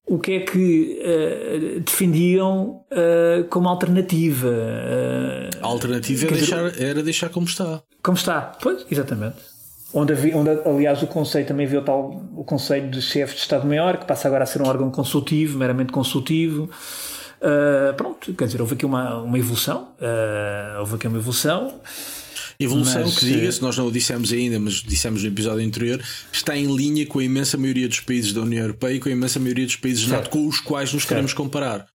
o que é que uh, defendiam uh, como alternativa. Uh, a alternativa era deixar, era deixar como está. Como está, pois, exatamente. Onde, havia, onde aliás o Conselho também viu tal, o Conselho de Chefes de Estado-Maior, que passa agora a ser um órgão consultivo, meramente consultivo. pronto, quer dizer, houve aqui uma, uma evolução. houve aqui uma evolução. Evolução mas, que diga-se, nós não o dissemos ainda, mas dissemos no episódio anterior, está em linha com a imensa maioria dos países da União Europeia e com a imensa maioria dos países NATO com os quais nos certo. queremos comparar.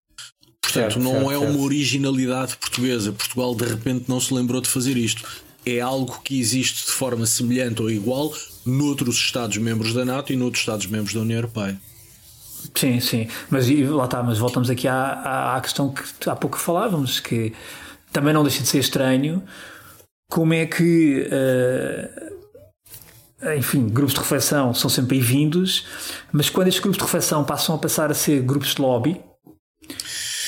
Portanto, certo, não certo, é uma originalidade portuguesa. Portugal de repente não se lembrou de fazer isto. É algo que existe de forma semelhante ou igual noutros Estados-membros da NATO e noutros Estados-membros da União Europeia. Sim, sim. Mas lá está, mas voltamos aqui à, à, à questão que há pouco falávamos, que também não deixa de ser estranho como é que, uh, enfim, grupos de reflexão são sempre bem-vindos, mas quando estes grupos de reflexão passam a passar a ser grupos de lobby,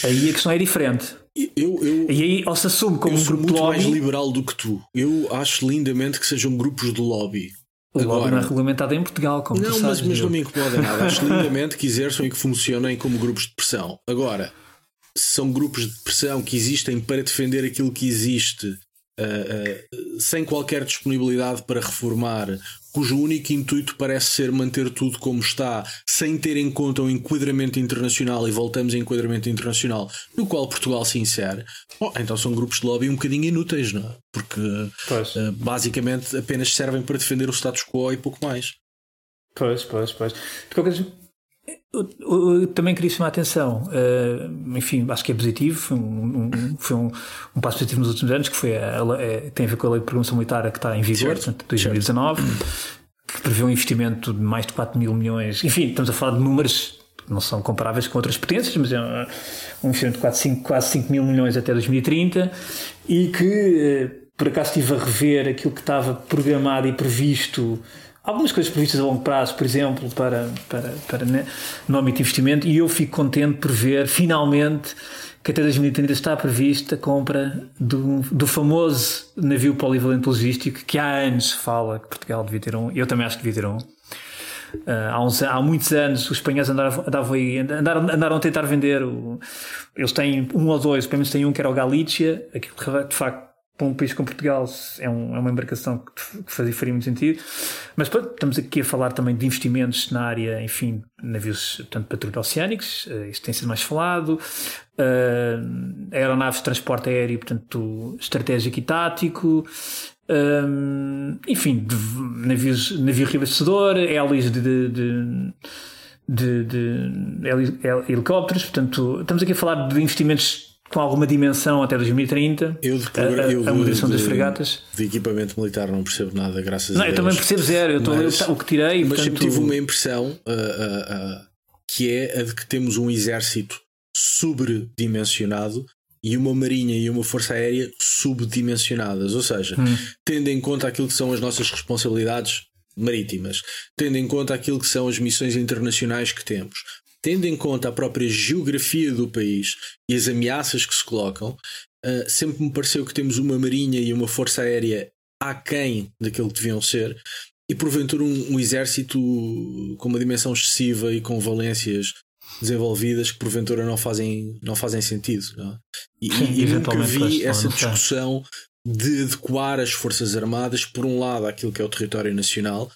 aí a questão é diferente. Eu, eu, e aí ou se assume como um grupo muito de lobby. mais liberal do que tu. Eu acho lindamente que sejam grupos de lobby. O Agora, lobby não é regulamentado em Portugal, como não, sabes. Mas, mas não me incomoda nada. Acho lindamente que exerçam e que funcionem como grupos de pressão. Agora, se são grupos de pressão que existem para defender aquilo que existe uh, sem qualquer disponibilidade para reformar, cujo único intuito parece ser manter tudo como está, sem ter em conta o enquadramento internacional, e voltamos ao enquadramento internacional, no qual Portugal se insere, então são grupos de lobby um bocadinho inúteis, não é? Porque uh, basicamente apenas servem para defender o status quo e pouco mais. Pois, pois, pois. De qualquer eu, eu, também queria chamar a atenção, uh, enfim, acho que é positivo, foi, um, um, foi um, um, passo positivo nos últimos anos, que foi a, a, a, tem a ver com a lei de programação militar que está em vigor, certo, portanto, 2019, certo. que prevê um investimento de mais de 4 mil milhões. Enfim, estamos a falar de números que não são comparáveis com outras potências, mas é um, investimento de 4, 5, quase 5 mil milhões até 2030 e que, uh, por acaso, estive a rever aquilo que estava programado e previsto algumas coisas previstas a longo prazo, por exemplo, para, para, para né, no âmbito de investimento, e eu fico contente por ver finalmente que até 2030 está prevista a compra do, do famoso navio polivalente logístico que há anos se fala que Portugal devia ter um, eu também acho que devia ter um. Uh, há, uns, há muitos anos os espanhóis andavam aí, andaram, andaram a tentar vender. O, eles têm um ou dois, pelo menos tem um que era o aquilo que de facto para um país como Portugal é, um, é uma embarcação que, que fazia, faria muito sentido. Mas pronto, estamos aqui a falar também de investimentos na área, enfim, navios tanto patrulha oceânicos, uh, isto tem sido mais falado, uh, aeronaves de transporte aéreo, portanto, estratégico e tático, um, enfim, navios, navio reabastecedor, hélices de, de, de de, de helicópteros, portanto, estamos aqui a falar de investimentos com alguma dimensão até 2030. Eu de, a, eu a moderação de, das fregatas. De equipamento militar não percebo nada, graças não, a Deus. Eu também percebo zero, eu estou mas, o que tirei. Mas portanto... sempre tive uma impressão uh, uh, uh, que é a de que temos um exército sobredimensionado e uma marinha e uma força aérea subdimensionadas, ou seja, hum. tendo em conta aquilo que são as nossas responsabilidades marítimas, tendo em conta aquilo que são as missões internacionais que temos, tendo em conta a própria geografia do país e as ameaças que se colocam, uh, sempre me pareceu que temos uma marinha e uma força aérea aquém daquilo que deviam ser e porventura um, um exército com uma dimensão excessiva e com valências desenvolvidas que porventura não fazem, não fazem sentido. Não é? E, Sim, e nunca vi essa discussão de adequar as Forças Armadas, por um lado, àquilo que é o território nacional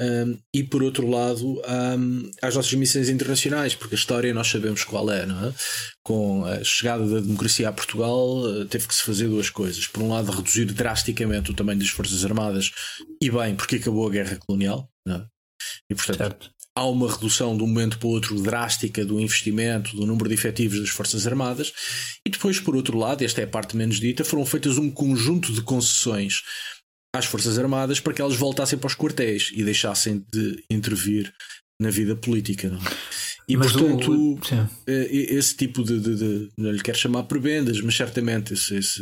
um, e, por outro lado, um, às nossas missões internacionais, porque a história nós sabemos qual é, não é? Com a chegada da democracia a Portugal, eh, teve que se fazer duas coisas. Por um lado, reduzir drasticamente o tamanho das Forças Armadas, e bem, porque acabou a guerra colonial, não é? E, portanto, certo há uma redução de um momento para o outro drástica do investimento, do número de efetivos das Forças Armadas, e depois, por outro lado, esta é a parte menos dita, foram feitas um conjunto de concessões às Forças Armadas para que elas voltassem para os quartéis e deixassem de intervir na vida política. Não? É? E mas portanto, o, eh, esse tipo de, de, de, não lhe quero chamar prebendas, mas certamente esse, esse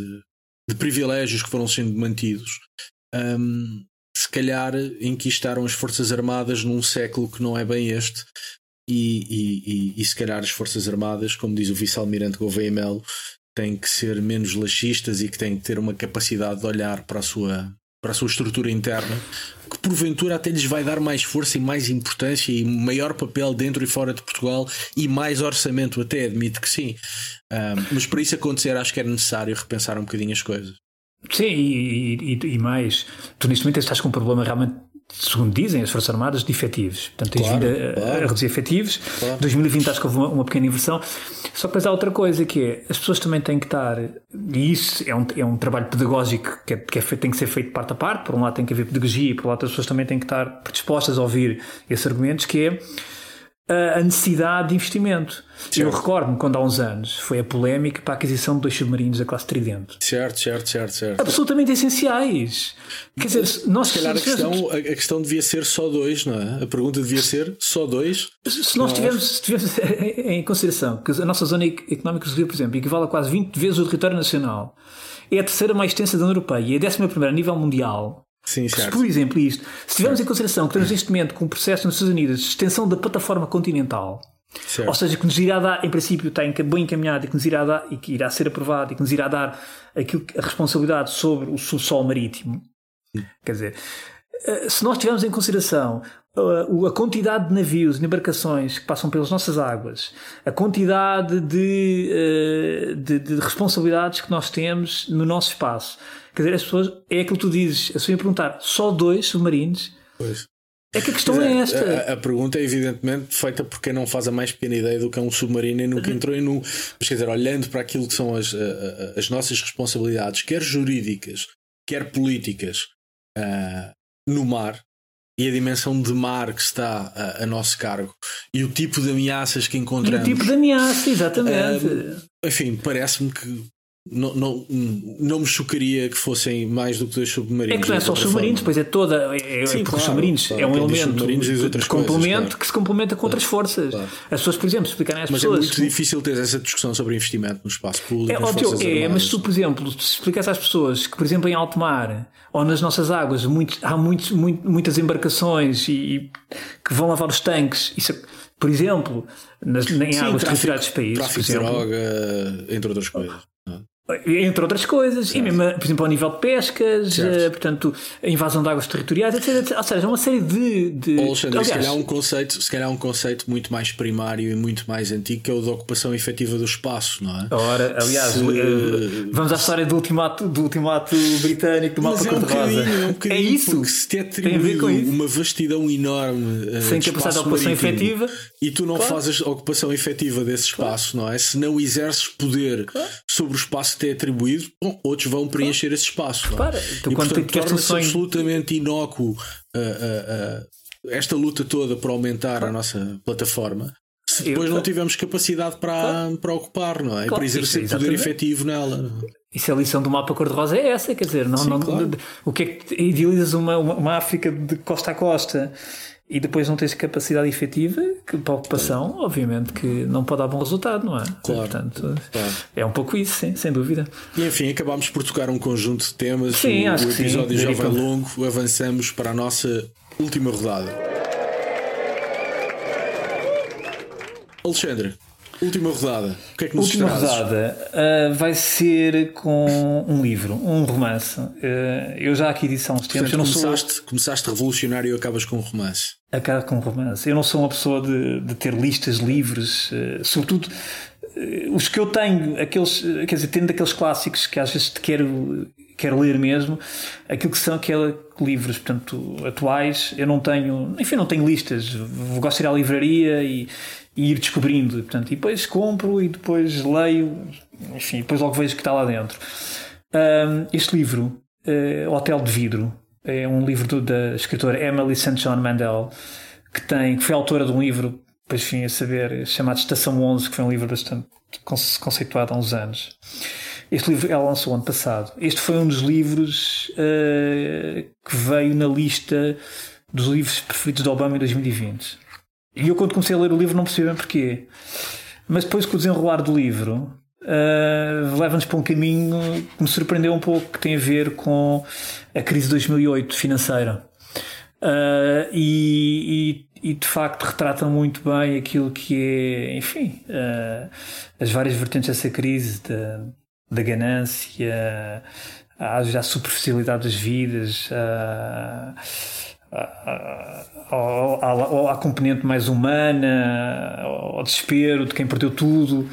de privilégios que foram sendo mantidos um, se calhar enquistaram as Forças Armadas num século que não é bem este. E, e, e, e se calhar as Forças Armadas, como diz o vice-almirante Gouveia Melo, têm que ser menos laxistas e que têm que ter uma capacidade de olhar para a sua, para a sua estrutura interna, que porventura até lhes vai dar mais força e mais importância e maior papel dentro e fora de Portugal e mais orçamento, até admito que sim. Mas para isso acontecer, acho que é necessário repensar um bocadinho as coisas. Sim, e, e, e, mais, tu neste momento estás com um problema realmente, segundo dizem as Forças Armadas, de efetivos. Portanto, tens claro, vindo a, claro. a, reduzir efetivos. Claro. 2020 acho que houve uma, uma, pequena inversão. Só que depois há outra coisa que é, as pessoas também têm que estar, e isso é um, é um trabalho pedagógico que, é, que é feito, tem que ser feito parte a parte. Por um lado tem que haver pedagogia, e por outro as pessoas também têm que estar predispostas a ouvir esses argumentos, que é a necessidade de investimento. Certo. Eu recordo-me quando há uns anos foi a polémica para a aquisição de dois submarinos da classe Tridente. Certo, certo, certo, certo. Absolutamente essenciais. Quer dizer, nós se calhar a questão, a questão devia ser só dois, não é? A pergunta devia ser só dois. Se nós tivermos, se tivermos em consideração que a nossa zona económica exclusiva, por exemplo, equivale a quase 20 vezes o território nacional, é a terceira mais extensa da União Europeia e é a décima primeira a nível mundial Sim, certo. Por exemplo, isto, se tivermos certo. em consideração que estamos neste momento com um processo nos Estados Unidos de extensão da plataforma continental, certo. ou seja, que nos irá dar, em princípio, está bem encaminhado e que nos irá dar, e que irá ser aprovado e que nos irá dar aquilo, a responsabilidade sobre o subsolo marítimo, Sim. quer dizer, eh, se nós tivermos em consideração a quantidade de navios e embarcações que passam pelas nossas águas, a quantidade de, eh, de, de responsabilidades que nós temos no nosso espaço, Quer dizer, as pessoas, é aquilo que tu dizes, a pessoa ia perguntar, só dois submarinos? Pois. É que a questão é, é esta. A, a, pergunta é evidentemente feita por quem não faz a mais pequena ideia do que é um submarino e nunca entrou em um. Mas quer dizer, olhando para aquilo que são as, as nossas responsabilidades, quer jurídicas, quer políticas, uh, no mar, e a dimensão de mar que está a, a, nosso cargo e o tipo de ameaças que encontramos. E o tipo de ameaça, exatamente. Uh, enfim, parece-me que não, não, não me chocaria que fossem mais do que dois submarinos. É que não é só os submarinos, depois é toda. É, é Sim, porque claro, os submarinos claro, é um elemento de complemento claro. que se complementa com outras forças. As pessoas, por exemplo, explicarem às mas pessoas. Mas é muito difícil ter essa discussão sobre investimento no espaço público. É óbvio, é, mas se tu, por exemplo, se explicasse às pessoas que, por exemplo, em alto mar ou nas nossas águas há muitos, muito, muitas embarcações e, e, que vão lavar os tanques. Isso, é, por exemplo, nas, em Sim, águas territoriais dos países. Tráfico de droga, entre outras coisas. Entre outras coisas, certo. e mesmo, por exemplo, ao nível de pescas, uh, portanto, a invasão de águas territoriais, etc, etc. Ou seja, uma série de. de... Alexandre, Aliás, se calhar, um conceito, se calhar um conceito muito mais primário e muito mais antigo que é o da ocupação efetiva do espaço, não é? Ora, aliás, se... uh, vamos à história do ultimato, do ultimato britânico do mapa é cor-de-rosa. Um é, é isso. se te atribuído uma vastidão enorme uh, sem capacidade de ocupação efetiva e tu não claro. fazes ocupação efetiva desse espaço, claro. não é? Se não exerces poder claro. sobre o espaço espaço que é atribuído, bom, outros vão preencher esse espaço. Repara, tu e, quando portanto, tiveste um torna-se sonho- absolutamente inócuo uh, uh, uh, esta luta toda para aumentar a nossa plataforma. Se Eu- depois não tivermos capacidade para, para ocupar, não é? Claro, para exercer isso, poder efetivo nela. Isso é a lição do mapa cor-de-rosa, é essa, quer dizer, não, Sim, não, claro. o que é que idealizas uma, uma, uma África de costa a costa e depois não tens capacidade efetiva que, para a ocupação, obviamente que não pode dar bom resultado, não é? Claro. Portanto, Claro. é um pouco isso, sim, sem dúvida. E enfim, acabámos por tocar um conjunto de temas. Sim, o, acho o episódio já vai longo, avançamos para a nossa última rodada. Alexandre, última rodada. O que é que nos Última trazes? rodada ah, vai ser com um livro, um romance. Ah, eu já aqui disse há uns tempos, Portanto, não sou. começaste, começaste revolucionário e acabas com um romance. Acaba com romance. Eu não sou uma pessoa de, de ter listas livres, eh, sobretudo eh, os que eu tenho, aqueles, quer dizer, tendo aqueles clássicos que às vezes te quero, quero ler mesmo, aquilo que são aqueles livros, portanto, atuais, eu não tenho, enfim, não tenho listas. Gosto de ir à livraria e, e ir descobrindo, portanto, e depois compro e depois leio, enfim, depois logo vejo o que está lá dentro. Ahm, este livro, eh, Hotel de Vidro, é um livro do- da escritora Emily St. John Mandel, que, tem, que foi autora de um livro, depois fim a saber, chamado Estação 11, que foi um livro bastante conce- conceituado há uns anos. Este livro ela lançou ano passado. Este foi um dos livros eh, que veio na lista dos livros preferidos de Obama em 2020. E eu, quando comecei a ler o livro, não percebi bem porquê. Mas depois, com o desenrolar do livro, uh, leva-nos para um caminho que me surpreendeu um pouco, que tem a ver com a crise de 2008 financeira. Uh, e, e- e, de facto retrata muito bem aquilo que é, enfim, uh, as várias vertentes dessa crise, da, ganância, à, à superficialidade das vidas, à, à, ao- ao- ao- componente mais humana, ao desespero de quem perdeu tudo.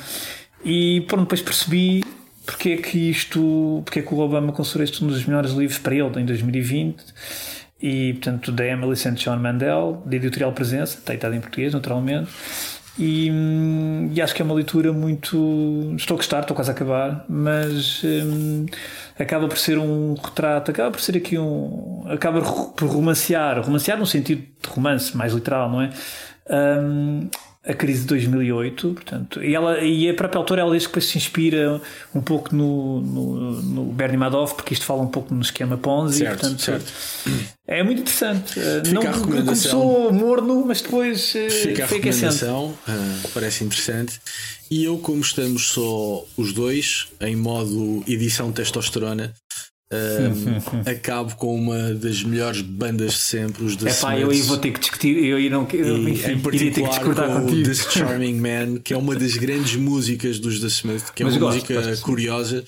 E pronto, depois percebi porque é que isto, porque é que o Obama considerou este um dos melhores livros para ele em 2020 e portanto da Emily St. John Mandel, da editorial Presença, está editado em português naturalmente e, hum, e acho que é uma leitura muito estou a gostar, estou quase a acabar mas hum, acaba por ser um retrato, acaba por ser aqui um acaba por romancear, romancear no sentido de romance mais literal, não é? Hum, a crise de 2008, portanto, e, ela, e a própria autora ela diz que depois se inspira um pouco no, no, no Bernie Madoff, porque isto fala um pouco no esquema Ponzi, Certo, portanto, certo. é muito interessante. Uh, Fica não a recomendação. começou morno, mas depois uh, Fica a foi aquecendo. recomendação, ah, parece interessante. E eu, como estamos só os dois em modo edição testosterona, ah, acabo com uma das melhores bandas de sempre, os The É pá, eu aí vou ter que discutir, eu aí não enfim, em iria ter que particular discordar com o contigo. This Charming Man, que é uma das grandes músicas dos The Smith, que é Mas uma gosto, música gosto, curiosa,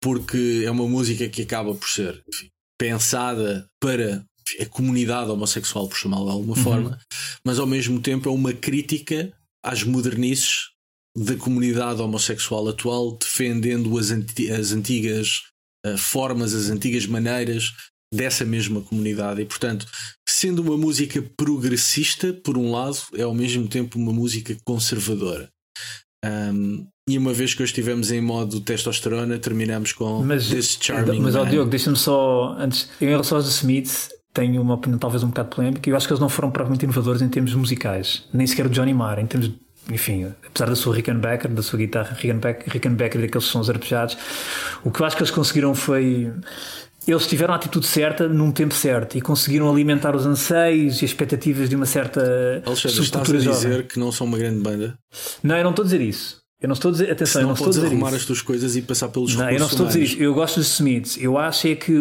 porque é uma música que acaba por ser enfim, pensada para a comunidade homossexual, por chamá-la de Uhum. alguma forma, mas ao mesmo tempo é uma crítica às modernices da comunidade homossexual atual, defendendo as, anti- as antigas formas, as antigas maneiras dessa mesma comunidade. E, portanto, sendo uma música progressista, por um lado, é ao mesmo tempo uma música conservadora. Um, e uma vez que hoje estivemos em modo testosterona, terminamos com Mas, This Charming mas ó. Diogo, deixa-me só antes. Eu, em relação aos The Smiths, tenho uma opinião talvez um bocado polémica. Eu acho que eles não foram propriamente inovadores em termos musicais, nem sequer o Johnny Marr, em termos. Enfim, apesar da sua Rickenbacker, da sua guitarra Rickenbacker, Rickenbacker e daqueles sons arpejados, o que eu acho que eles conseguiram foi. Eles tiveram a atitude certa num tempo certo e conseguiram alimentar os anseios e expectativas de uma certa Alexandre, estás a subcultura jovem. dizer que não são uma grande banda? Não, eu não estou a dizer isso. Eu não estou a dizer. Atenção, eu não não estou a dizer arrumar isso. as tuas coisas e passar pelos Não, eu não estou a dizer humanos. isto. Eu gosto dos Smiths. Eu acho é que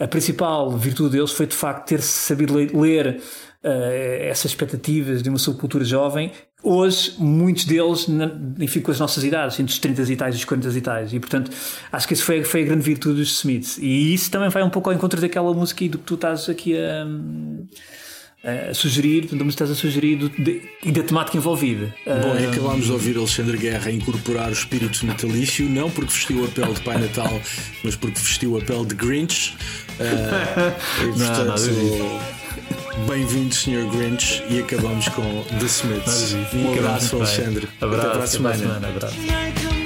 a principal virtude deles foi de facto ter sabido le- ler eh, essas expectativas de uma subcultura jovem. Hoje, muitos deles, enfim, com as nossas idades, entre os 30 e tais e os 40 e tais. E portanto, acho que isso foi, foi a grande virtude dos Smiths. E isso também vai um pouco ao encontro daquela música e do que tu estás aqui a. a sugerir, da música que estás a sugerir do- de- e da temática envolvida. Bom, Ah, e acabámos de ouvir Alexandre Guerra incorporar o espírito natalício, não porque vestiu a pele de Pai Natal, mas porque vestiu a pele de Grinch. Ah, e portanto, bem-vindo, Sr. Grinch, e acabamos com The Smiths. Um abraço. Alexandre. Abraço, Até para a até para a semana. semana. Abraço.